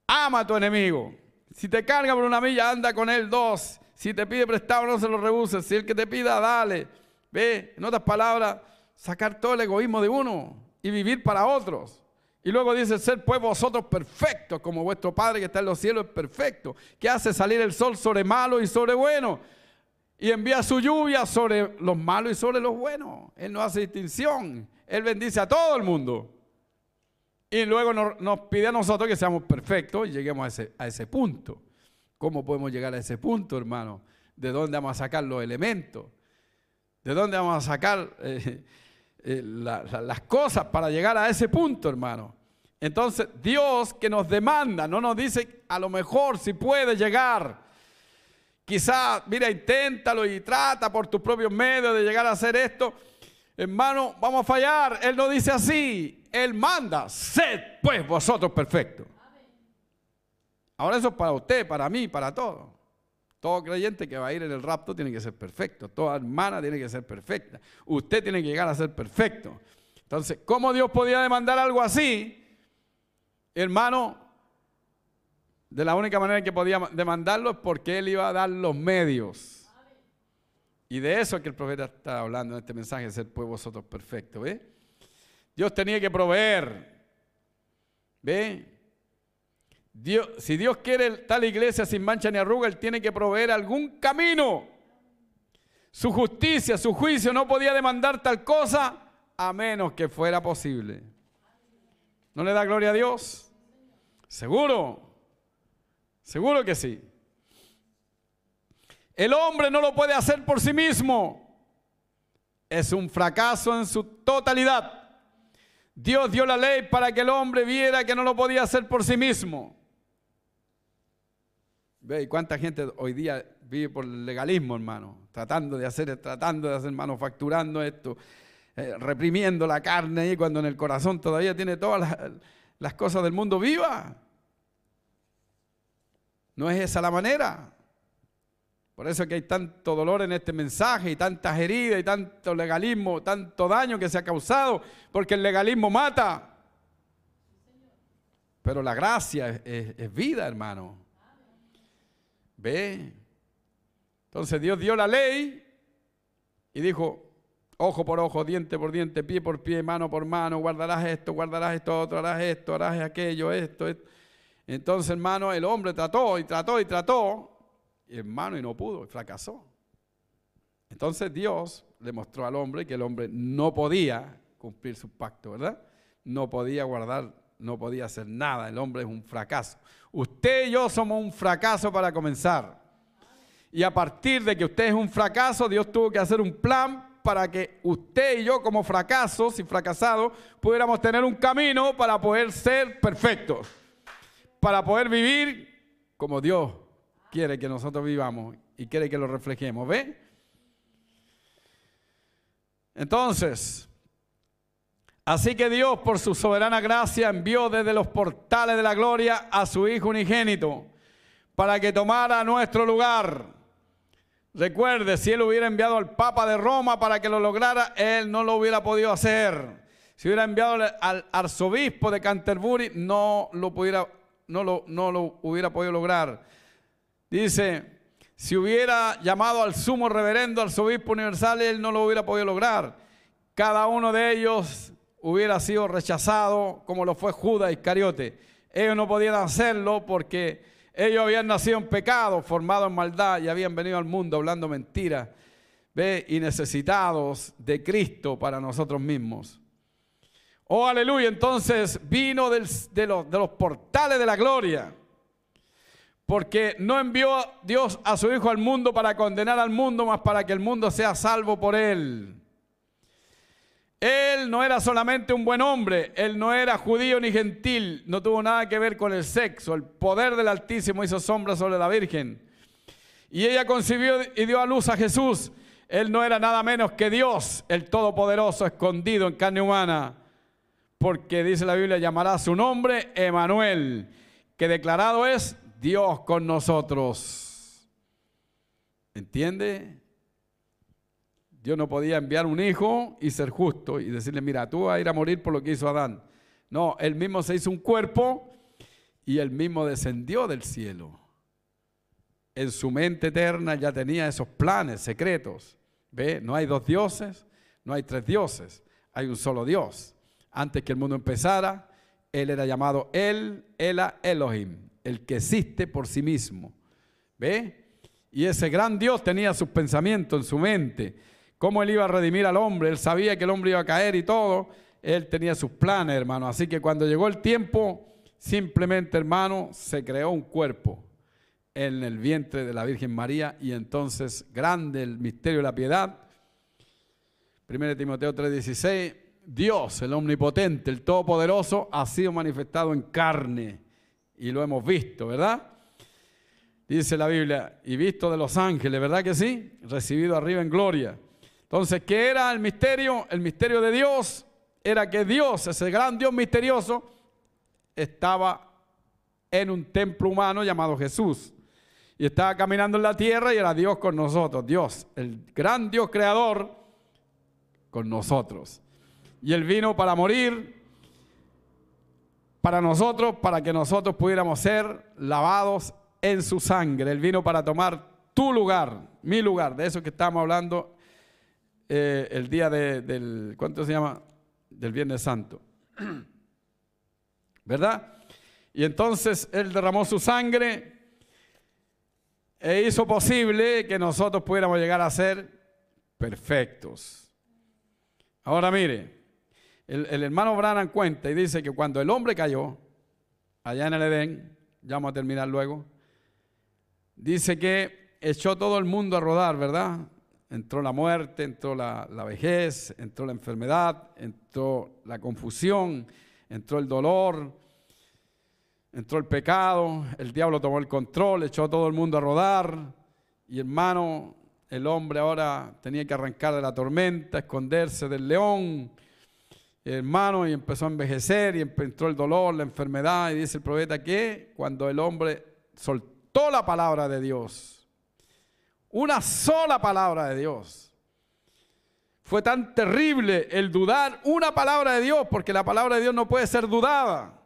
Ama a tu enemigo. Si te carga por una milla, anda con él dos. Si te pide prestado, no se lo rebuses. Si el que te pida, dale. Ve, en otras palabras, sacar todo el egoísmo de uno y vivir para otros. Y luego dice, ser pues vosotros perfectos, como vuestro Padre que está en los cielos es perfecto, que hace salir el sol sobre malo y sobre bueno, y envía su lluvia sobre los malos y sobre los buenos. Él no hace distinción, Él bendice a todo el mundo. Y luego nos, pide a nosotros que seamos perfectos y lleguemos a ese, a ese punto. ¿Cómo podemos llegar a ese punto, hermano? ¿De dónde vamos a sacar los elementos? ¿De dónde vamos a sacar eh, eh, las cosas para llegar a ese punto, hermano? Entonces, Dios que nos demanda, no nos dice a lo mejor si puede llegar. Quizá, mira, inténtalo y trata por tus propios medios de llegar a hacer esto. Hermano, vamos a fallar. Él no dice así. Él manda, sed pues vosotros perfectos. Ahora eso es para usted, para mí, para todos. Todo creyente que va a ir en el rapto tiene que ser perfecto. Toda hermana tiene que ser perfecta. Usted tiene que llegar a ser perfecto. Entonces, ¿cómo Dios podía demandar algo así? Hermano, de la única manera que podía demandarlo es porque Él iba a dar los medios. Y de eso es que el profeta está hablando en este mensaje, ser pues vosotros perfectos. ¿Ve? Dios tenía que proveer. ¿Ve? Dios, si Dios quiere tal iglesia sin mancha ni arruga, Él tiene que proveer algún camino. Su justicia, su juicio no podía demandar tal cosa a menos que fuera posible. ¿No le da gloria a Dios? Seguro, seguro que sí. El hombre no lo puede hacer por sí mismo. Es un fracaso en su totalidad. Dios dio la ley para que el hombre viera que no lo podía hacer por sí mismo. ¿Ve? ¿Y cuánta gente hoy día vive por el legalismo, hermano? Tratando de hacer, tratando de hacer, manufacturando esto, eh, reprimiendo la carne y cuando en el corazón todavía tiene todas las, cosas del mundo viva. No es esa la manera. Por eso es que hay tanto dolor en este mensaje y tantas heridas y tanto legalismo, tanto daño que se ha causado, porque el legalismo mata. Pero la gracia es vida, hermano. Ve. Entonces Dios dio la ley y dijo, ojo por ojo, diente por diente, pie por pie, mano por mano, guardarás esto, guardarás esto otro, harás esto, harás aquello, esto, esto. Entonces, hermano, el hombre trató y trató y trató, y hermano, y no pudo, fracasó. Entonces Dios le mostró al hombre que el hombre no podía cumplir su pacto, ¿verdad? No podía guardar, no podía hacer nada, el hombre es un fracaso. Usted y yo somos un fracaso para comenzar. Y a partir de que usted es un fracaso, Dios tuvo que hacer un plan para que usted y yo como fracasos y fracasados pudiéramos tener un camino para poder ser perfectos, para poder vivir como Dios quiere que nosotros vivamos y quiere que lo reflejemos. ¿Ve? Entonces, así que Dios por su soberana gracia envió desde los portales de la gloria a su Hijo unigénito para que tomara nuestro lugar Recuerde, si él hubiera enviado al Papa de Roma para que lo lograra, él no lo hubiera podido hacer. Si hubiera enviado al arzobispo de Canterbury, no lo, pudiera, no lo, no lo hubiera podido lograr. Dice, si hubiera llamado al sumo reverendo, arzobispo universal, él no lo hubiera podido lograr. Cada uno de ellos hubiera sido rechazado como lo fue Judas Iscariote. Ellos no podían hacerlo porque ellos habían nacido en pecado, formados en maldad y habían venido al mundo hablando mentiras. ¿Ve? Y necesitados de Cristo para nosotros mismos. Oh, aleluya. Entonces vino de, los, de los portales de la gloria. Porque no envió Dios a su Hijo al mundo para condenar al mundo, más para que el mundo sea salvo por él. Él no era solamente un buen hombre, él no era judío ni gentil, no tuvo nada que ver con el sexo. El poder del Altísimo hizo sombra sobre la Virgen. Y ella concibió y dio a luz a Jesús. Él no era nada menos que Dios, el Todopoderoso, escondido en carne humana. Porque dice la Biblia, llamará su nombre Emanuel, que declarado es Dios con nosotros. ¿Entiende? Dios no podía enviar un hijo y ser justo y decirle, mira, tú vas a ir a morir por lo que hizo Adán. No, él mismo se hizo un cuerpo y él mismo descendió del cielo. En su mente eterna ya tenía esos planes secretos. ¿Ve? No hay dos dioses, no hay tres dioses, hay un solo Dios. Antes que el mundo empezara, él era llamado El, Ela, Elohim, el que existe por sí mismo. ¿Ve? Y ese gran Dios tenía sus pensamientos en su mente. Cómo él iba a redimir al hombre. Él sabía que el hombre iba a caer y todo. Él tenía sus planes, hermano. Así que cuando llegó el tiempo, simplemente, hermano, se creó un cuerpo en el vientre de la Virgen María. Y entonces, grande el misterio de la piedad. 1 Timoteo 3:16. Dios, el omnipotente, el todopoderoso, ha sido manifestado en carne. Y lo hemos visto, ¿verdad? dice la Biblia, y visto de los ángeles, ¿verdad que sí? Recibido arriba en gloria. Entonces, ¿qué era el misterio? El misterio de Dios era que Dios, ese gran Dios misterioso, estaba en un templo humano llamado Jesús. Y estaba caminando en la tierra y era Dios con nosotros. Dios, el gran Dios creador, con nosotros. Y Él vino para morir para nosotros, para que nosotros pudiéramos ser lavados en su sangre. Él vino para tomar tu lugar, mi lugar, de eso que estamos hablando eh, el día del, ¿cuánto se llama? Del Viernes Santo. ¿Verdad? Y entonces Él derramó su sangre e hizo posible que nosotros pudiéramos llegar a ser perfectos. Ahora mire, el, el hermano Branham cuenta y dice que cuando el hombre cayó, allá en el Edén, ya vamos a terminar luego, dice que echó todo el mundo a rodar, ¿verdad? Entró la muerte, entró la, vejez, entró la enfermedad, entró la confusión, entró el dolor, entró el pecado, el diablo tomó el control, echó todo el mundo a rodar y hermano, el hombre ahora tenía que arrancar de la tormenta, esconderse del león, hermano, y empezó a envejecer y entró el dolor, la enfermedad, y dice el profeta que cuando el hombre soltó la palabra de Dios. Una sola palabra de Dios. Fue tan terrible el dudar una palabra de Dios, porque la palabra de Dios no puede ser dudada.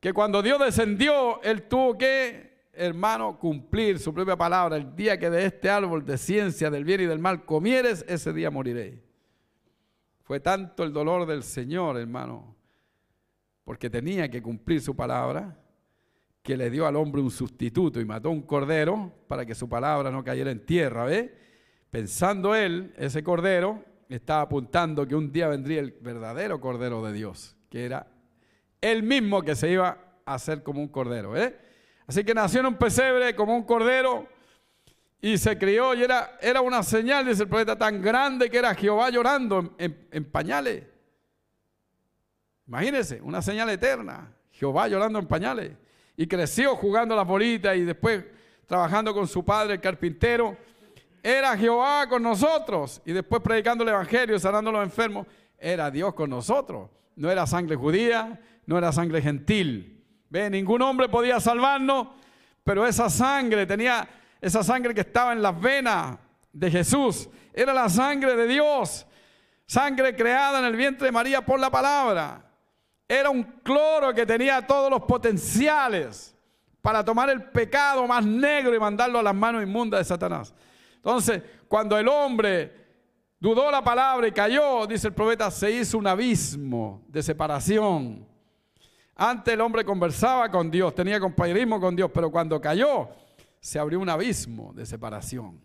Que cuando Dios descendió, Él tuvo que, hermano, cumplir su propia palabra. El día que de este árbol de ciencia del bien y del mal comieres, ese día moriré. Fue tanto el dolor del Señor, hermano, porque tenía que cumplir su palabra que le dio al hombre un sustituto y mató un cordero para que su palabra no cayera en tierra, ¿ve? Pensando él, ese cordero, estaba apuntando que un día vendría el verdadero cordero de Dios, que era él mismo que se iba a hacer como un cordero, ¿eh? Así que nació en un pesebre como un cordero y se crió y era, era una señal, dice el profeta, tan grande que era Jehová llorando en, en pañales. Imagínense, una señal eterna, Jehová llorando en pañales y creció jugando la bolita y después trabajando con su padre, el carpintero. Era Jehová con nosotros y después predicando el Evangelio, sanando a los enfermos. Era Dios con nosotros. No era sangre judía, no era sangre gentil. ¿Ve? Ningún hombre podía salvarnos, pero esa sangre tenía, esa sangre que estaba en las venas de Jesús, era la sangre de Dios. Sangre creada en el vientre de María por la palabra. Era un cloro que tenía todos los potenciales para tomar el pecado más negro y mandarlo a las manos inmundas de Satanás. Entonces, cuando el hombre dudó la palabra y cayó, dice el profeta, se hizo un abismo de separación. Antes el hombre conversaba con Dios, tenía compañerismo con Dios, pero cuando cayó, se abrió un abismo de separación.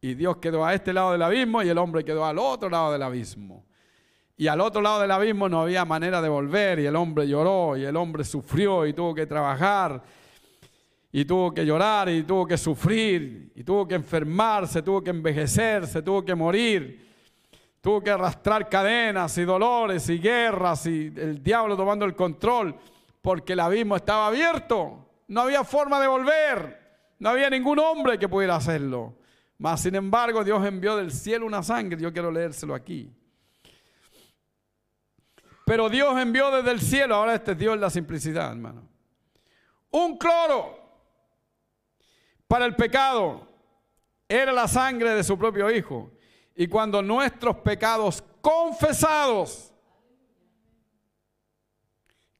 Y Dios quedó a este lado del abismo y el hombre quedó al otro lado del abismo. Y al otro lado del abismo no había manera de volver y el hombre lloró y el hombre sufrió y tuvo que trabajar y tuvo que llorar y tuvo que sufrir y tuvo que enfermarse, tuvo que envejecerse, tuvo que morir, tuvo que arrastrar cadenas y dolores y guerras y el diablo tomando el control porque el abismo estaba abierto. No había forma de volver. No había ningún hombre que pudiera hacerlo. Mas, sin embargo, Dios envió del cielo una sangre. Yo quiero leérselo aquí. Pero Dios envió desde el cielo, ahora este Dios la simplicidad, hermano. Un cloro para el pecado era la sangre de su propio Hijo. Y cuando nuestros pecados confesados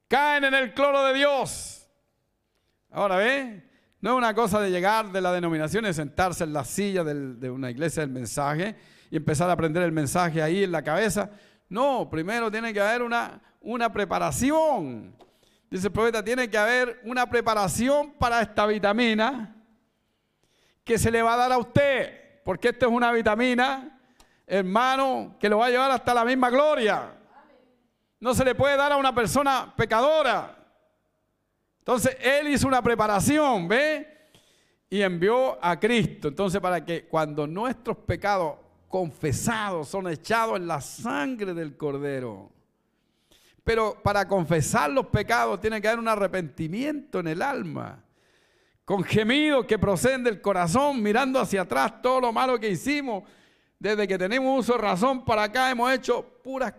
caen en el cloro de Dios. Ahora ve, no es una cosa de llegar de la denominación y sentarse en la silla de una iglesia del mensaje y empezar a aprender el mensaje ahí en la cabeza. No, primero tiene que haber una, una preparación. Dice el profeta, tiene que haber una preparación para esta vitamina que se le va a dar a usted, porque esta es una vitamina, hermano, que lo va a llevar hasta la misma gloria. No se le puede dar a una persona pecadora. Entonces Él hizo una preparación, ¿ve? Y envió a Cristo. Entonces para que cuando nuestros pecados confesados son echados en la sangre del Cordero. Pero para confesar los pecados tiene que haber un arrepentimiento en el alma con gemidos que proceden del corazón, mirando hacia atrás todo lo malo que hicimos. Desde que tenemos uso de razón para acá hemos hecho puras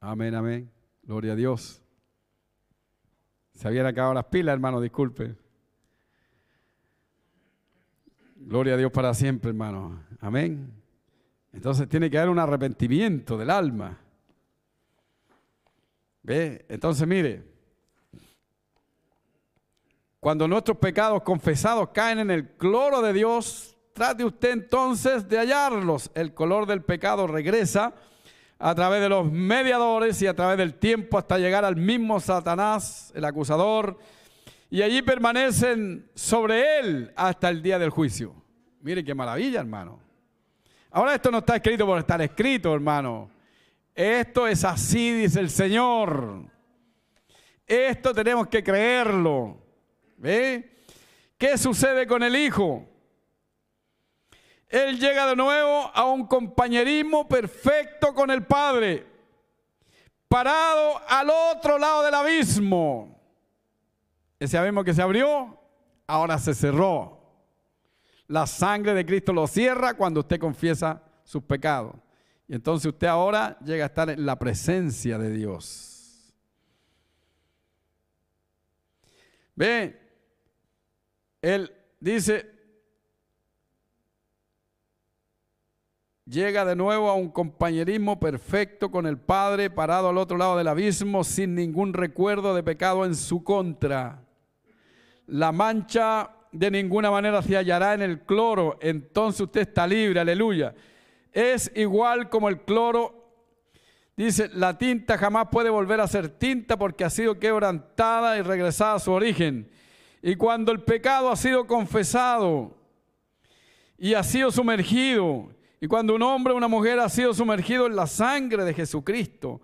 Amén, amén. Gloria a Dios. Se habían acabado las pilas, hermano, disculpe. Gloria a Dios para siempre, hermano. Amén. Entonces tiene que haber un arrepentimiento del alma. ¿Ve? Entonces mire, cuando nuestros pecados confesados caen en el cloro de Dios, trate usted entonces de hallarlos. El color del pecado regresa a través de los mediadores y a través del tiempo hasta llegar al mismo Satanás, el acusador, y allí permanecen sobre él hasta el día del juicio. Mire qué maravilla, hermano. Ahora esto no está escrito por estar escrito, hermano. Esto es así, dice el Señor. Esto tenemos que creerlo. ¿Ve? ¿Qué sucede con el Hijo? Él llega de nuevo a un compañerismo perfecto con el Padre, parado al otro lado del abismo. Ese abismo que se abrió, ahora se cerró. La sangre de Cristo lo cierra cuando usted confiesa sus pecados. Y entonces usted ahora llega a estar en la presencia de Dios. Ve, él dice, llega de nuevo a un compañerismo perfecto con el Padre, parado al otro lado del abismo, sin ningún recuerdo de pecado en su contra. La mancha de ninguna manera se hallará en el cloro, entonces usted está libre, aleluya. Es igual como el cloro. Dice, la tinta jamás puede volver a ser tinta porque ha sido quebrantada y regresada a su origen. Y cuando el pecado ha sido confesado y ha sido sumergido y cuando un hombre o una mujer ha sido sumergido en la sangre de Jesucristo,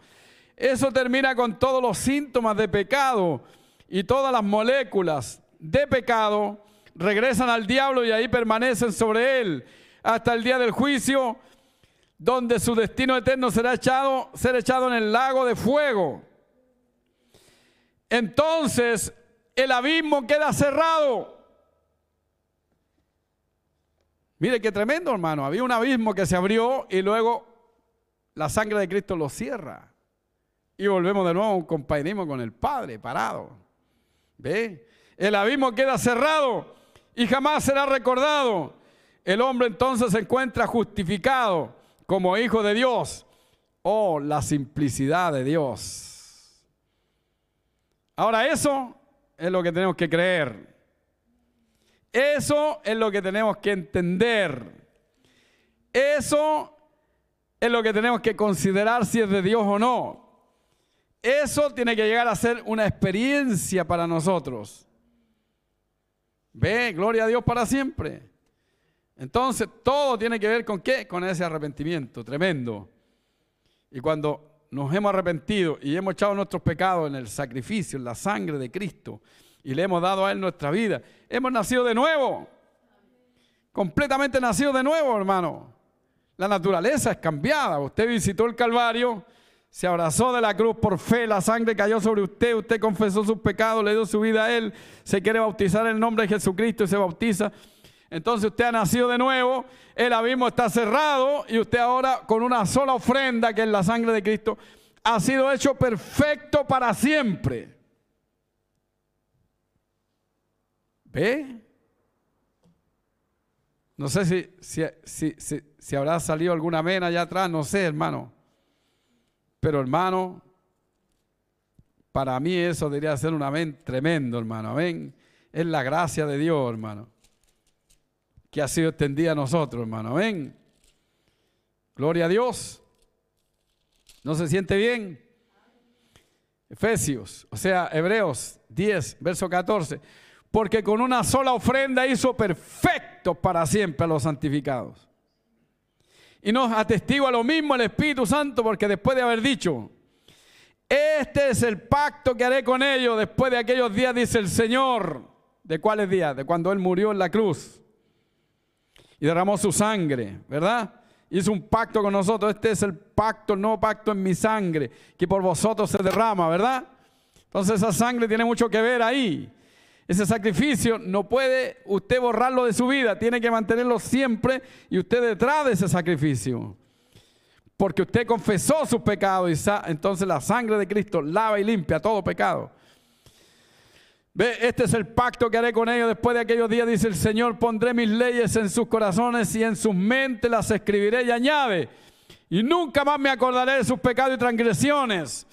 eso termina con todos los síntomas de pecado y todas las moléculas de pecado regresan al diablo y ahí permanecen sobre él hasta el día del juicio, donde su destino eterno será echado, echado en el lago de fuego. Entonces el abismo queda cerrado. Mire qué tremendo, hermano. Había un abismo que se abrió y luego la sangre de Cristo lo cierra. Y volvemos de nuevo a un con el Padre, parado. ¿Ve? El abismo queda cerrado y jamás será recordado. El hombre entonces se encuentra justificado como hijo de Dios. Oh, la simplicidad de Dios. Ahora eso es lo que tenemos que creer. Eso es lo que tenemos que entender. Eso es lo que tenemos que considerar si es de Dios o no. Eso tiene que llegar a ser una experiencia para nosotros. Ve, gloria a Dios para siempre. Entonces, todo tiene que ver con qué? Con ese arrepentimiento tremendo. Y cuando nos hemos arrepentido y hemos echado nuestros pecados en el sacrificio, en la sangre de Cristo, y le hemos dado a Él nuestra vida, hemos nacido de nuevo. Completamente nacido de nuevo, hermano. La naturaleza es cambiada. Usted visitó el Calvario, se abrazó de la cruz por fe, la sangre cayó sobre usted, usted confesó sus pecados, le dio su vida a Él, se quiere bautizar en el nombre de Jesucristo y se bautiza. Entonces usted ha nacido de nuevo, el abismo está cerrado y usted ahora con una sola ofrenda que es la sangre de Cristo ha sido hecho perfecto para siempre. ¿Ve? No sé si, si, si, habrá salido alguna vena allá atrás, no sé, hermano. Pero hermano, para mí eso debería ser un amén tremendo, hermano. Amén. Es la gracia de Dios, hermano que ha sido extendida a nosotros, hermano. Amén. Gloria a Dios. ¿No se siente bien? Efesios, o sea, Hebreos 10, verso 14. Porque con una sola ofrenda hizo perfecto para siempre a los santificados. Y nos atestigua lo mismo el Espíritu Santo, porque después de haber dicho, este es el pacto que haré con ellos después de aquellos días, dice el Señor. ¿De cuáles días? De cuando Él murió en la cruz y derramó su sangre, ¿verdad? Hizo un pacto con nosotros. Este es el pacto, nuevo pacto en mi sangre, que por vosotros se derrama, ¿verdad? Entonces esa sangre tiene mucho que ver ahí. Ese sacrificio no puede usted borrarlo de su vida, tiene que mantenerlo siempre y usted detrás de ese sacrificio. Porque usted confesó sus pecados y entonces la sangre de Cristo lava y limpia todo pecado. Ve, este es el pacto que haré con ellos después de aquellos días, dice el Señor, pondré mis leyes en sus corazones y en sus mentes las escribiré y añade, y nunca más me acordaré de sus pecados y transgresiones.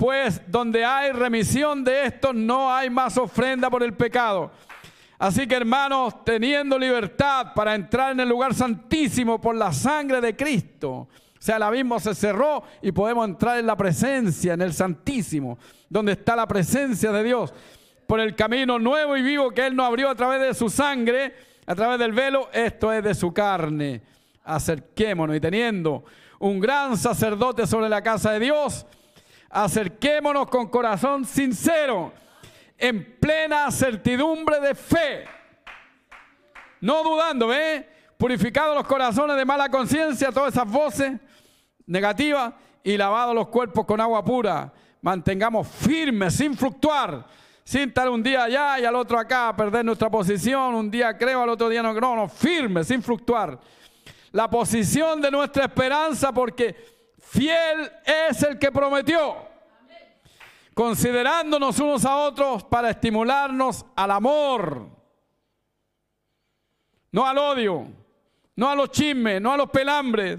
Pues donde hay remisión de esto, no hay más ofrenda por el pecado. Así que hermanos, teniendo libertad para entrar en el lugar santísimo por la sangre de Cristo, o sea, el abismo se cerró y podemos entrar en la presencia, en el santísimo, donde está la presencia de Dios por el camino nuevo y vivo que Él nos abrió a través de su sangre, a través del velo, esto es de su carne. Acerquémonos y teniendo un gran sacerdote sobre la casa de Dios, acerquémonos con corazón sincero, en plena certidumbre de fe, no dudando, ¿ve? Purificados los corazones de mala conciencia, todas esas voces negativas, y lavados los cuerpos con agua pura. Mantengamos firmes, sin fluctuar sin estar un día allá y al otro acá, perder nuestra posición, un día creo, al otro día no, no, no, firme, sin fluctuar. La posición de nuestra esperanza porque fiel es el que prometió. Considerándonos unos a otros para estimularnos al amor, no al odio, no a los chismes, no a los pelambres,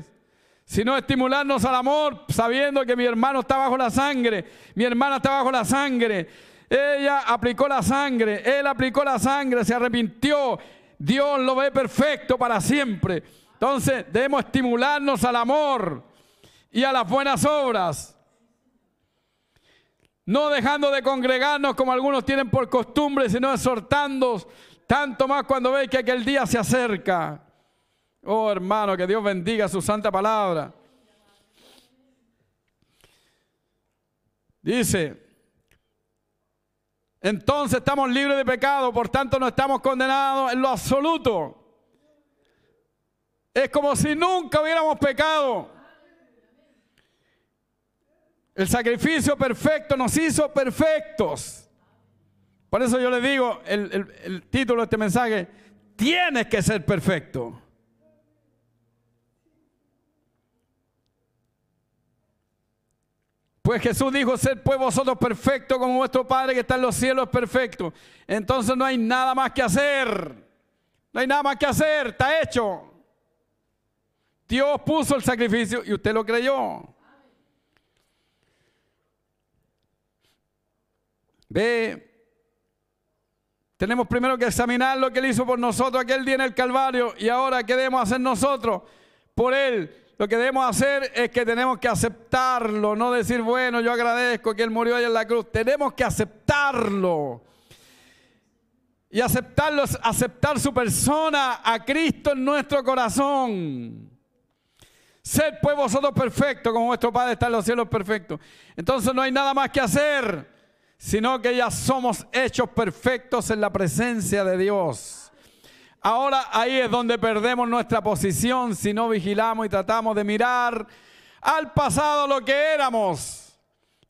sino estimularnos al amor, sabiendo que mi hermano está bajo la sangre, mi hermana está bajo la sangre, ella aplicó la sangre, él aplicó la sangre, se arrepintió. Dios lo ve perfecto para siempre. Entonces debemos estimularnos al amor y a las buenas obras. No dejando de congregarnos como algunos tienen por costumbre, sino exhortando tanto más cuando ve que aquel día se acerca. Oh hermano, que Dios bendiga su santa palabra. Dice, entonces estamos libres de pecado, por tanto no estamos condenados en lo absoluto. Es como si nunca hubiéramos pecado. El sacrificio perfecto nos hizo perfectos. Por eso yo le digo, el, título de este mensaje, tienes que ser perfecto. Pues Jesús dijo, ser pues vosotros perfectos como vuestro Padre que está en los cielos perfecto. Entonces no hay nada más que hacer. No hay nada más que hacer, está hecho. Dios puso el sacrificio y usted lo creyó. Ve, tenemos primero que examinar lo que Él hizo por nosotros aquel día en el Calvario y ahora qué debemos hacer nosotros por Él. Lo que debemos hacer es que tenemos que aceptarlo, no decir, bueno, yo agradezco que Él murió allá en la cruz. Tenemos que aceptarlo. Y aceptarlo aceptar su persona a Cristo en nuestro corazón. Sed pues vosotros perfectos, como vuestro Padre está en los cielos perfecto. Entonces no hay nada más que hacer, sino que ya somos hechos perfectos en la presencia de Dios. Ahora ahí es donde perdemos nuestra posición si no vigilamos y tratamos de mirar al pasado lo que éramos.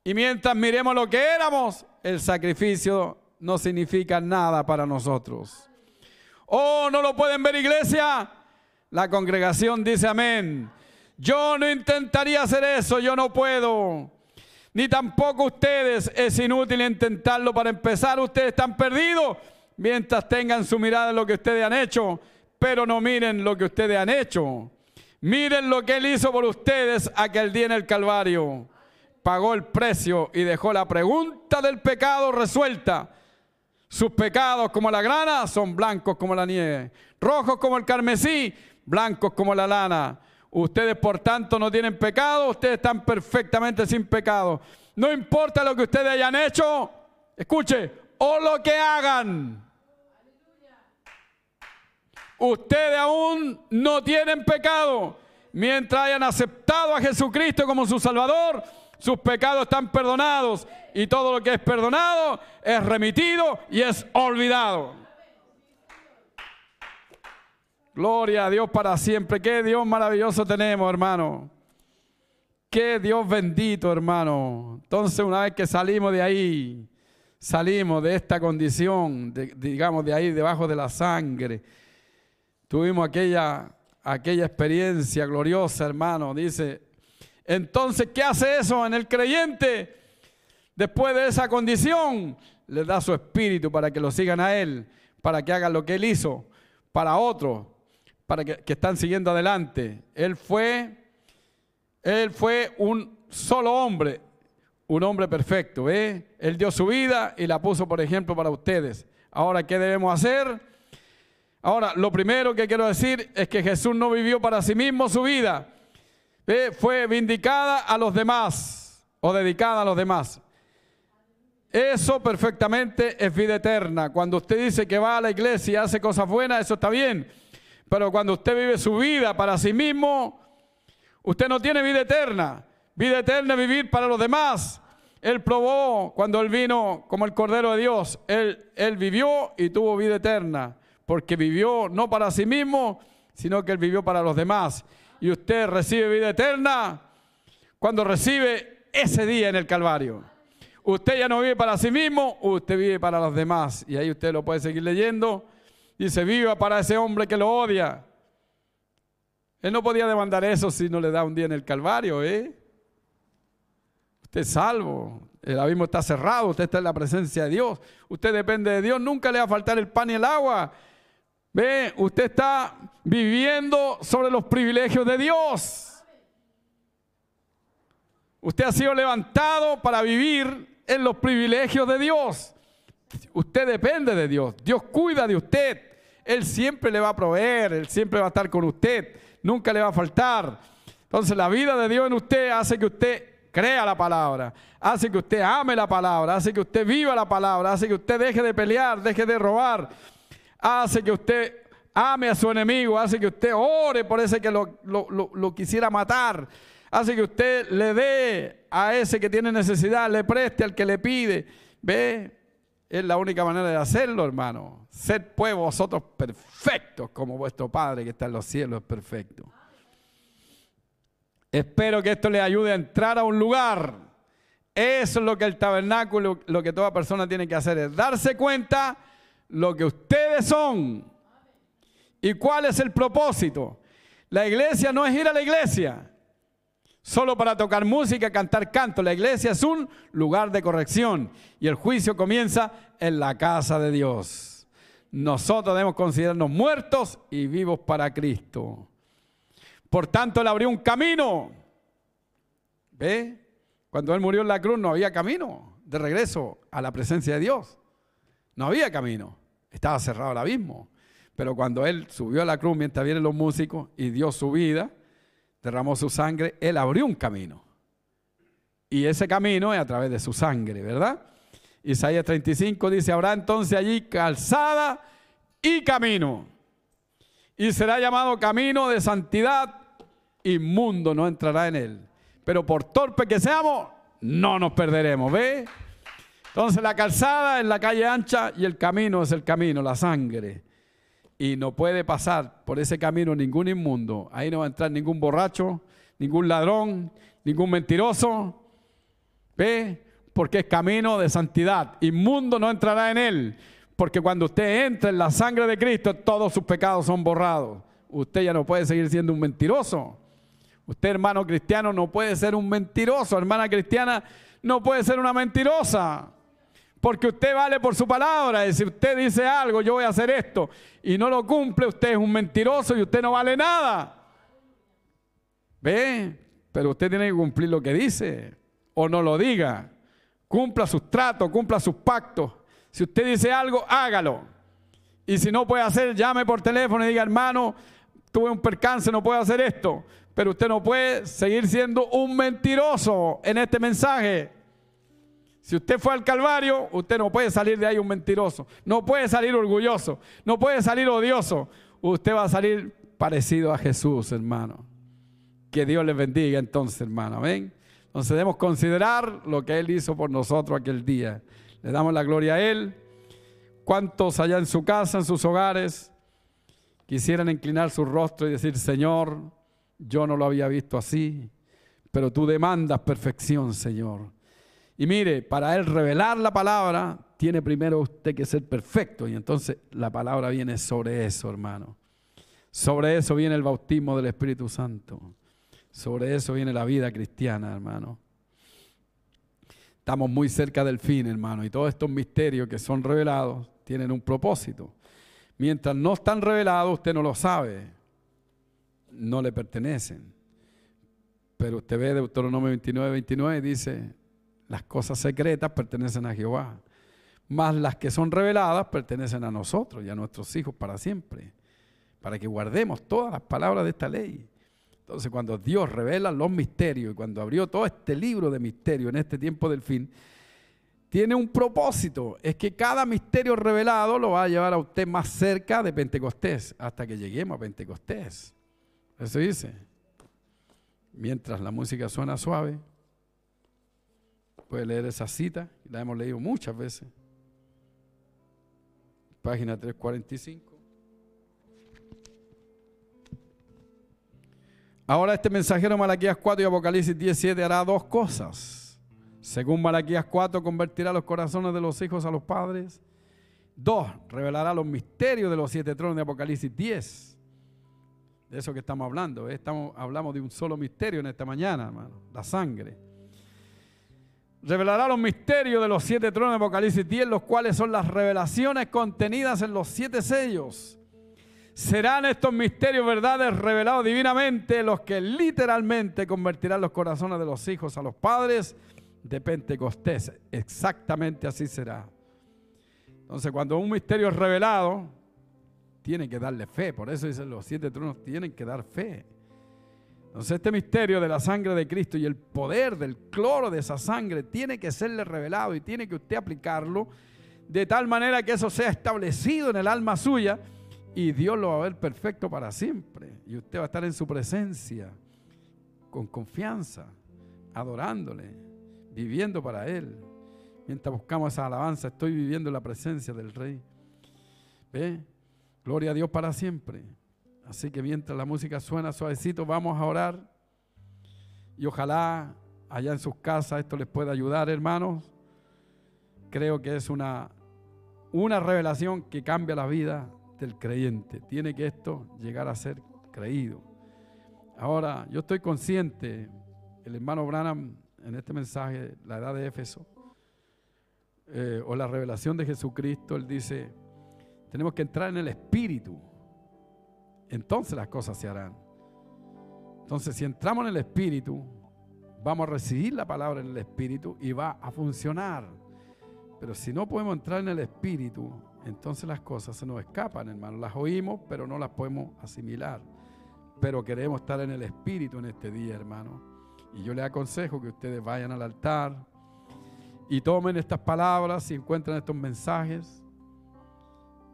Y mientras miremos lo que éramos, el sacrificio no significa nada para nosotros. Oh, ¿no lo pueden ver iglesia? La congregación dice amén. Yo no intentaría hacer eso, yo no puedo. Ni tampoco ustedes, es inútil intentarlo para empezar, ustedes están perdidos mientras tengan su mirada en lo que ustedes han hecho, pero no miren lo que ustedes han hecho. Miren lo que Él hizo por ustedes aquel día en el Calvario. Pagó el precio y dejó la pregunta del pecado resuelta. Sus pecados como la grana son blancos como la nieve, rojos como el carmesí, blancos como la lana. Ustedes por tanto no tienen pecado, ustedes están perfectamente sin pecado. No importa lo que ustedes hayan hecho, escuche, o lo que hagan. Ustedes aún no tienen pecado. Mientras hayan aceptado a Jesucristo como su Salvador, sus pecados están perdonados y todo lo que es perdonado es remitido y es olvidado. Gloria a Dios para siempre. Qué Dios maravilloso tenemos, hermano. Qué Dios bendito, hermano. Entonces, una vez que salimos de ahí, salimos de esta condición, digamos, de ahí debajo de la sangre, tuvimos aquella, aquella experiencia gloriosa, hermano. Dice, entonces, ¿qué hace eso en el creyente? Después de esa condición, le da su espíritu para que lo sigan a Él, para que hagan lo que Él hizo para otros para que, están siguiendo adelante. Él fue, él fue un solo hombre, un hombre perfecto. ¿eh? Él dio su vida y la puso, por ejemplo, para ustedes. Ahora, ¿qué debemos hacer? Ahora, lo primero que quiero decir es que Jesús no vivió para sí mismo su vida. Fue vindicada a los demás o dedicada a los demás. Eso perfectamente es vida eterna. Cuando usted dice que va a la iglesia y hace cosas buenas, eso está bien. Pero cuando usted vive su vida para sí mismo, usted no tiene vida eterna. Vida eterna es vivir para los demás. Él probó cuando él vino como el Cordero de Dios. Él, él vivió y tuvo vida eterna. Porque vivió no para sí mismo, sino que él vivió para los demás. Y usted recibe vida eterna cuando recibe ese día en el Calvario. Usted ya no vive para sí mismo, usted vive para los demás. Y ahí usted lo puede seguir leyendo Dice, viva para ese hombre que lo odia. Él no podía demandar eso si no le da un día en el Calvario, ¿eh? Usted es salvo. El abismo está cerrado. Usted está en la presencia de Dios. Usted depende de Dios. Nunca le va a faltar el pan y el agua. Ve, usted está viviendo sobre los privilegios de Dios. Usted ha sido levantado para vivir en los privilegios de Dios. Usted depende de Dios. Dios cuida de usted. Él siempre le va a proveer, Él siempre va a estar con usted, nunca le va a faltar. Entonces la vida de Dios en usted hace que usted crea la palabra, hace que usted ame la palabra, hace que usted viva la palabra, hace que usted deje de pelear, deje de robar, hace que usted ame a su enemigo, hace que usted ore por ese que lo, lo quisiera matar, hace que usted le dé a ese que tiene necesidad, le preste al que le pide. ¿Ve? Es la única manera de hacerlo, hermano. Sed pues vosotros perfectos como vuestro Padre que está en los cielos es perfecto. Espero que esto le ayude a entrar a un lugar. Eso es lo que el tabernáculo, lo que toda persona tiene que hacer, es darse cuenta lo que ustedes son y cuál es el propósito. La iglesia no es ir a la iglesia solo para tocar música, cantar canto. La iglesia es un lugar de corrección y el juicio comienza en la casa de Dios. Nosotros debemos considerarnos muertos y vivos para Cristo. Por tanto, Él abrió un camino. ¿Ve? Cuando Él murió en la cruz no había camino de regreso a la presencia de Dios. No había camino. Estaba cerrado el abismo. Pero cuando Él subió a la cruz mientras vienen los músicos y dio su vida, derramó su sangre, Él abrió un camino. Y ese camino es a través de su sangre, ¿verdad? Isaías 35 dice, habrá entonces allí calzada y camino. Y será llamado camino de santidad inmundo no entrará en él. Pero por torpe que seamos, no nos perderemos, ¿ve? Entonces la calzada es la calle ancha y el camino es el camino, la sangre. Y no puede pasar por ese camino ningún inmundo. Ahí no va a entrar ningún borracho, ningún ladrón, ningún mentiroso. ¿Ve? Porque es camino de santidad. Inmundo no entrará en él. Porque cuando usted entra en la sangre de Cristo, todos sus pecados son borrados. Usted ya no puede seguir siendo un mentiroso. Usted, hermano cristiano, no puede ser un mentiroso. Hermana cristiana, no puede ser una mentirosa. Porque usted vale por su palabra. Y si usted dice algo, yo voy a hacer esto, y no lo cumple, usted es un mentiroso y usted no vale nada. ¿Ve? Pero usted tiene que cumplir lo que dice. O no lo diga. Cumpla sus tratos, cumpla sus pactos. Si usted dice algo, hágalo. Y si no puede hacer, llame por teléfono y diga, hermano, tuve un percance, no puedo hacer esto. Pero usted no puede seguir siendo un mentiroso en este mensaje. Si usted fue al Calvario, usted no puede salir de ahí un mentiroso. No puede salir orgulloso. No puede salir odioso. Usted va a salir parecido a Jesús, hermano. Que Dios les bendiga entonces, hermano. Amén. Entonces debemos considerar lo que Él hizo por nosotros aquel día. Le damos la gloria a Él. ¿Cuántos allá en su casa, en sus hogares, quisieran inclinar su rostro y decir, Señor, yo no lo había visto así, pero tú demandas perfección, Señor. Y mire, para Él revelar la palabra, tiene primero usted que ser perfecto. Y entonces la palabra viene sobre eso, hermano. Sobre eso viene el bautismo del Espíritu Santo. Sobre eso viene la vida cristiana, hermano. Estamos muy cerca del fin, hermano. Y todos estos misterios que son revelados tienen un propósito. Mientras no están revelados, usted no lo sabe. No le pertenecen. Pero usted ve Deuteronomio 29, 29 dice, las cosas secretas pertenecen a Jehová, más las que son reveladas pertenecen a nosotros y a nuestros hijos para siempre, para que guardemos todas las palabras de esta ley. Entonces cuando Dios revela los misterios y cuando abrió todo este libro de misterios en este tiempo del fin, tiene un propósito, es que cada misterio revelado lo va a llevar a usted más cerca de Pentecostés, hasta que lleguemos a Pentecostés. Eso dice. Mientras la música suena suave, Puede leer esa cita, la hemos leído muchas veces. Página 345. Ahora este mensajero Malaquías 4 y Apocalipsis 17 hará dos cosas. Según Malaquías 4, convertirá los corazones de los hijos a los padres. Dos, revelará los misterios de los siete tronos de Apocalipsis 10. De eso que estamos hablando. ¿eh? Estamos, hablamos de un solo misterio en esta mañana, hermano. La sangre revelará los misterios de los siete tronos de Apocalipsis 10, los cuales son las revelaciones contenidas en los siete sellos. Serán estos misterios verdades revelados divinamente los que literalmente convertirán los corazones de los hijos a los padres de Pentecostés. Exactamente así será. Entonces, cuando un misterio es revelado, tiene que darle fe. Por eso dicen los siete tronos tienen que dar fe. Entonces este misterio de la sangre de Cristo y el poder del cloro de esa sangre tiene que serle revelado y tiene que usted aplicarlo de tal manera que eso sea establecido en el alma suya y Dios lo va a ver perfecto para siempre. Y usted va a estar en su presencia con confianza, adorándole, viviendo para Él. Mientras buscamos esa alabanza, estoy viviendo la presencia del Rey. ¿Ve? Gloria a Dios para siempre. Así que mientras la música suena suavecito, vamos a orar. Y ojalá allá en sus casas esto les pueda ayudar, hermanos. Creo que es una, una revelación que cambia la vida del creyente. Tiene que esto llegar a ser creído. Ahora, yo estoy consciente, el hermano Branham en este mensaje, la edad de Éfeso, eh, o la revelación de Jesucristo, él dice, tenemos que entrar en el Espíritu entonces las cosas se harán. Entonces, si entramos en el Espíritu, vamos a recibir la palabra en el Espíritu y va a funcionar. Pero si no podemos entrar en el Espíritu, entonces las cosas se nos escapan, hermano. Las oímos, pero no las podemos asimilar. Pero queremos estar en el Espíritu en este día, hermano. Y yo les aconsejo que ustedes vayan al altar y tomen estas palabras y encuentren estos mensajes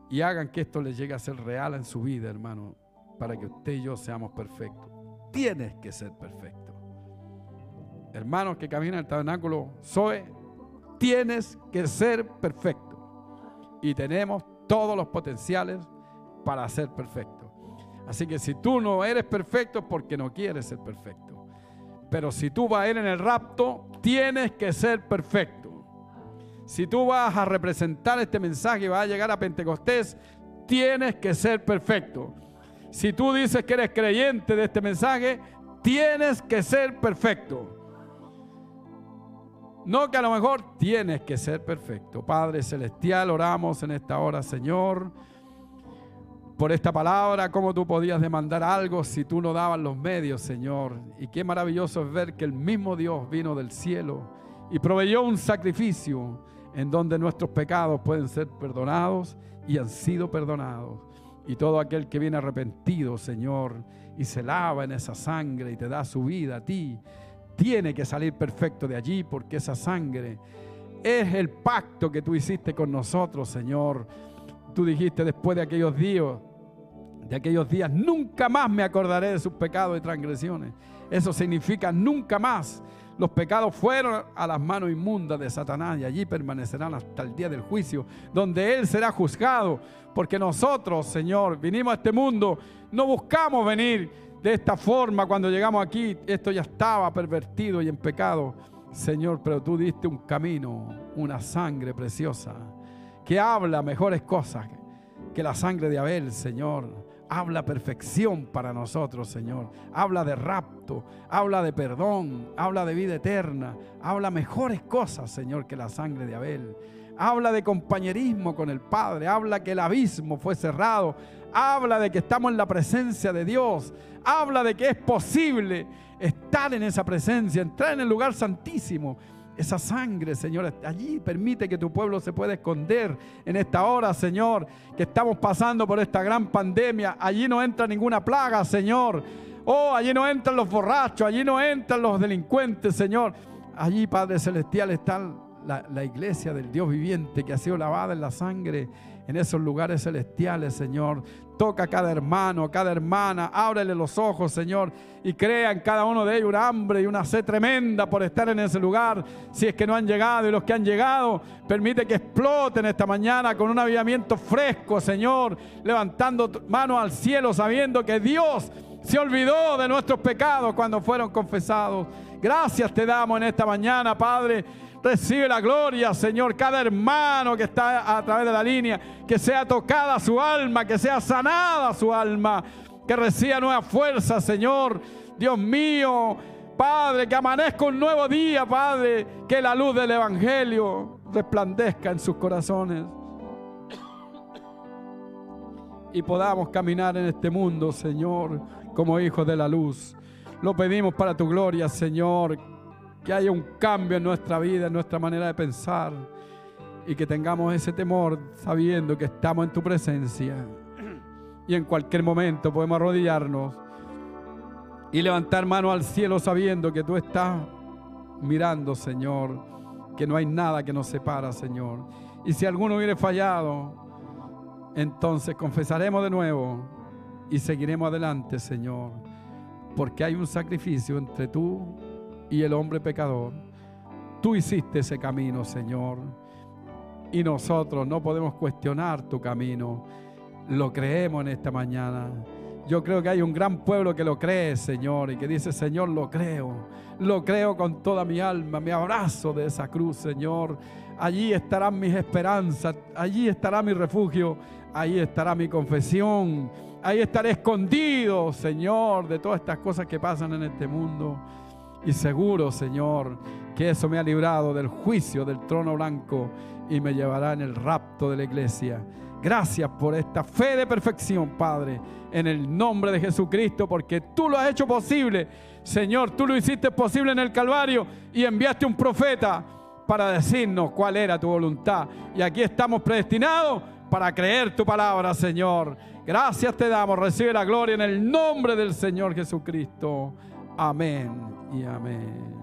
y hagan que esto les llegue a ser real en su vida, hermano para que usted y yo seamos perfectos. tienes que ser perfecto. Hermanos que caminan el tabernáculo, Zoe, tienes que ser perfecto. Y tenemos todos los potenciales para ser perfecto. Así que si tú no eres perfecto porque no quieres ser perfecto. Pero si tú vas a ir en el rapto, tienes que ser perfecto. Si tú vas a representar este mensaje y vas a llegar a Pentecostés, tienes que ser perfecto. Si tú dices que eres creyente de este mensaje, tienes que ser perfecto. No que a lo mejor tienes que ser perfecto. Padre Celestial, oramos en esta hora, Señor, por esta palabra, cómo tú podías demandar algo si tú no dabas los medios, Señor. Y qué maravilloso es ver que el mismo Dios vino del cielo y proveyó un sacrificio en donde nuestros pecados pueden ser perdonados y han sido perdonados. Y todo aquel que viene arrepentido, Señor, y se lava en esa sangre y te da su vida a ti, tiene que salir perfecto de allí porque esa sangre es el pacto que tú hiciste con nosotros, Señor. Tú dijiste después de aquellos días, de aquellos días, nunca más me acordaré de sus pecados y transgresiones. Eso significa nunca más. Los pecados fueron a las manos inmundas de Satanás y allí permanecerán hasta el día del juicio, donde Él será juzgado. Porque nosotros, Señor, vinimos a este mundo, no buscamos venir de esta forma cuando llegamos aquí. Esto ya estaba pervertido y en pecado, Señor, pero tú diste un camino, una sangre preciosa, que habla mejores cosas que la sangre de Abel, Señor habla perfección para nosotros, Señor. Habla de rapto, habla de perdón, habla de vida eterna, habla mejores cosas, Señor, que la sangre de Abel. Habla de compañerismo con el Padre, habla que el abismo fue cerrado, habla de que estamos en la presencia de Dios, habla de que es posible estar en esa presencia, entrar en el lugar santísimo esa sangre, Señor, allí permite que tu pueblo se pueda esconder en esta hora, Señor, que estamos pasando por esta gran pandemia. Allí no entra ninguna plaga, Señor. Oh, allí no entran los borrachos, allí no entran los delincuentes, Señor. Allí, Padre Celestial, está la, la iglesia del Dios viviente que ha sido lavada en la sangre en esos lugares celestiales, Señor. Toca a cada hermano, cada hermana, ábrele los ojos, Señor, y crea en cada uno de ellos una hambre y una sed tremenda por estar en ese lugar. Si es que no han llegado y los que han llegado, permite que exploten esta mañana con un avivamiento fresco, Señor, levantando manos al cielo, sabiendo que Dios se olvidó de nuestros pecados cuando fueron confesados. Gracias te damos en esta mañana, Padre Recibe la gloria, Señor. Cada hermano que está a través de la línea, que sea tocada su alma, que sea sanada su alma, que reciba nueva fuerza, Señor. Dios mío, Padre, que amanezca un nuevo día, Padre. Que la luz del Evangelio resplandezca en sus corazones. Y podamos caminar en este mundo, Señor, como hijos de la luz. Lo pedimos para tu gloria, Señor que haya un cambio en nuestra vida, en nuestra manera de pensar y que tengamos ese temor sabiendo que estamos en tu presencia y en cualquier momento podemos arrodillarnos y levantar mano al cielo sabiendo que tú estás mirando, Señor, que no hay nada que nos separa, Señor. Y si alguno hubiere fallado, entonces confesaremos de nuevo y seguiremos adelante, Señor, porque hay un sacrificio entre tú y el hombre pecador. Tú hiciste ese camino, Señor. Y nosotros no podemos cuestionar tu camino. Lo creemos en esta mañana. Yo creo que hay un gran pueblo que lo cree, Señor, y que dice, Señor, lo creo. Lo creo con toda mi alma. Me abrazo de esa cruz, Señor. Allí estarán mis esperanzas. Allí estará mi refugio. Allí estará mi confesión. Ahí estaré escondido, Señor, de todas estas cosas que pasan en este mundo. Y seguro, Señor, que eso me ha librado del juicio del trono blanco y me llevará en el rapto de la iglesia. Gracias por esta fe de perfección, Padre, en el nombre de Jesucristo, porque tú lo has hecho posible. Señor, tú lo hiciste posible en el Calvario y enviaste un profeta para decirnos cuál era tu voluntad. Y aquí estamos predestinados para creer tu palabra, Señor. Gracias te damos. Recibe la gloria en el nombre del Señor Jesucristo. Amén y amén.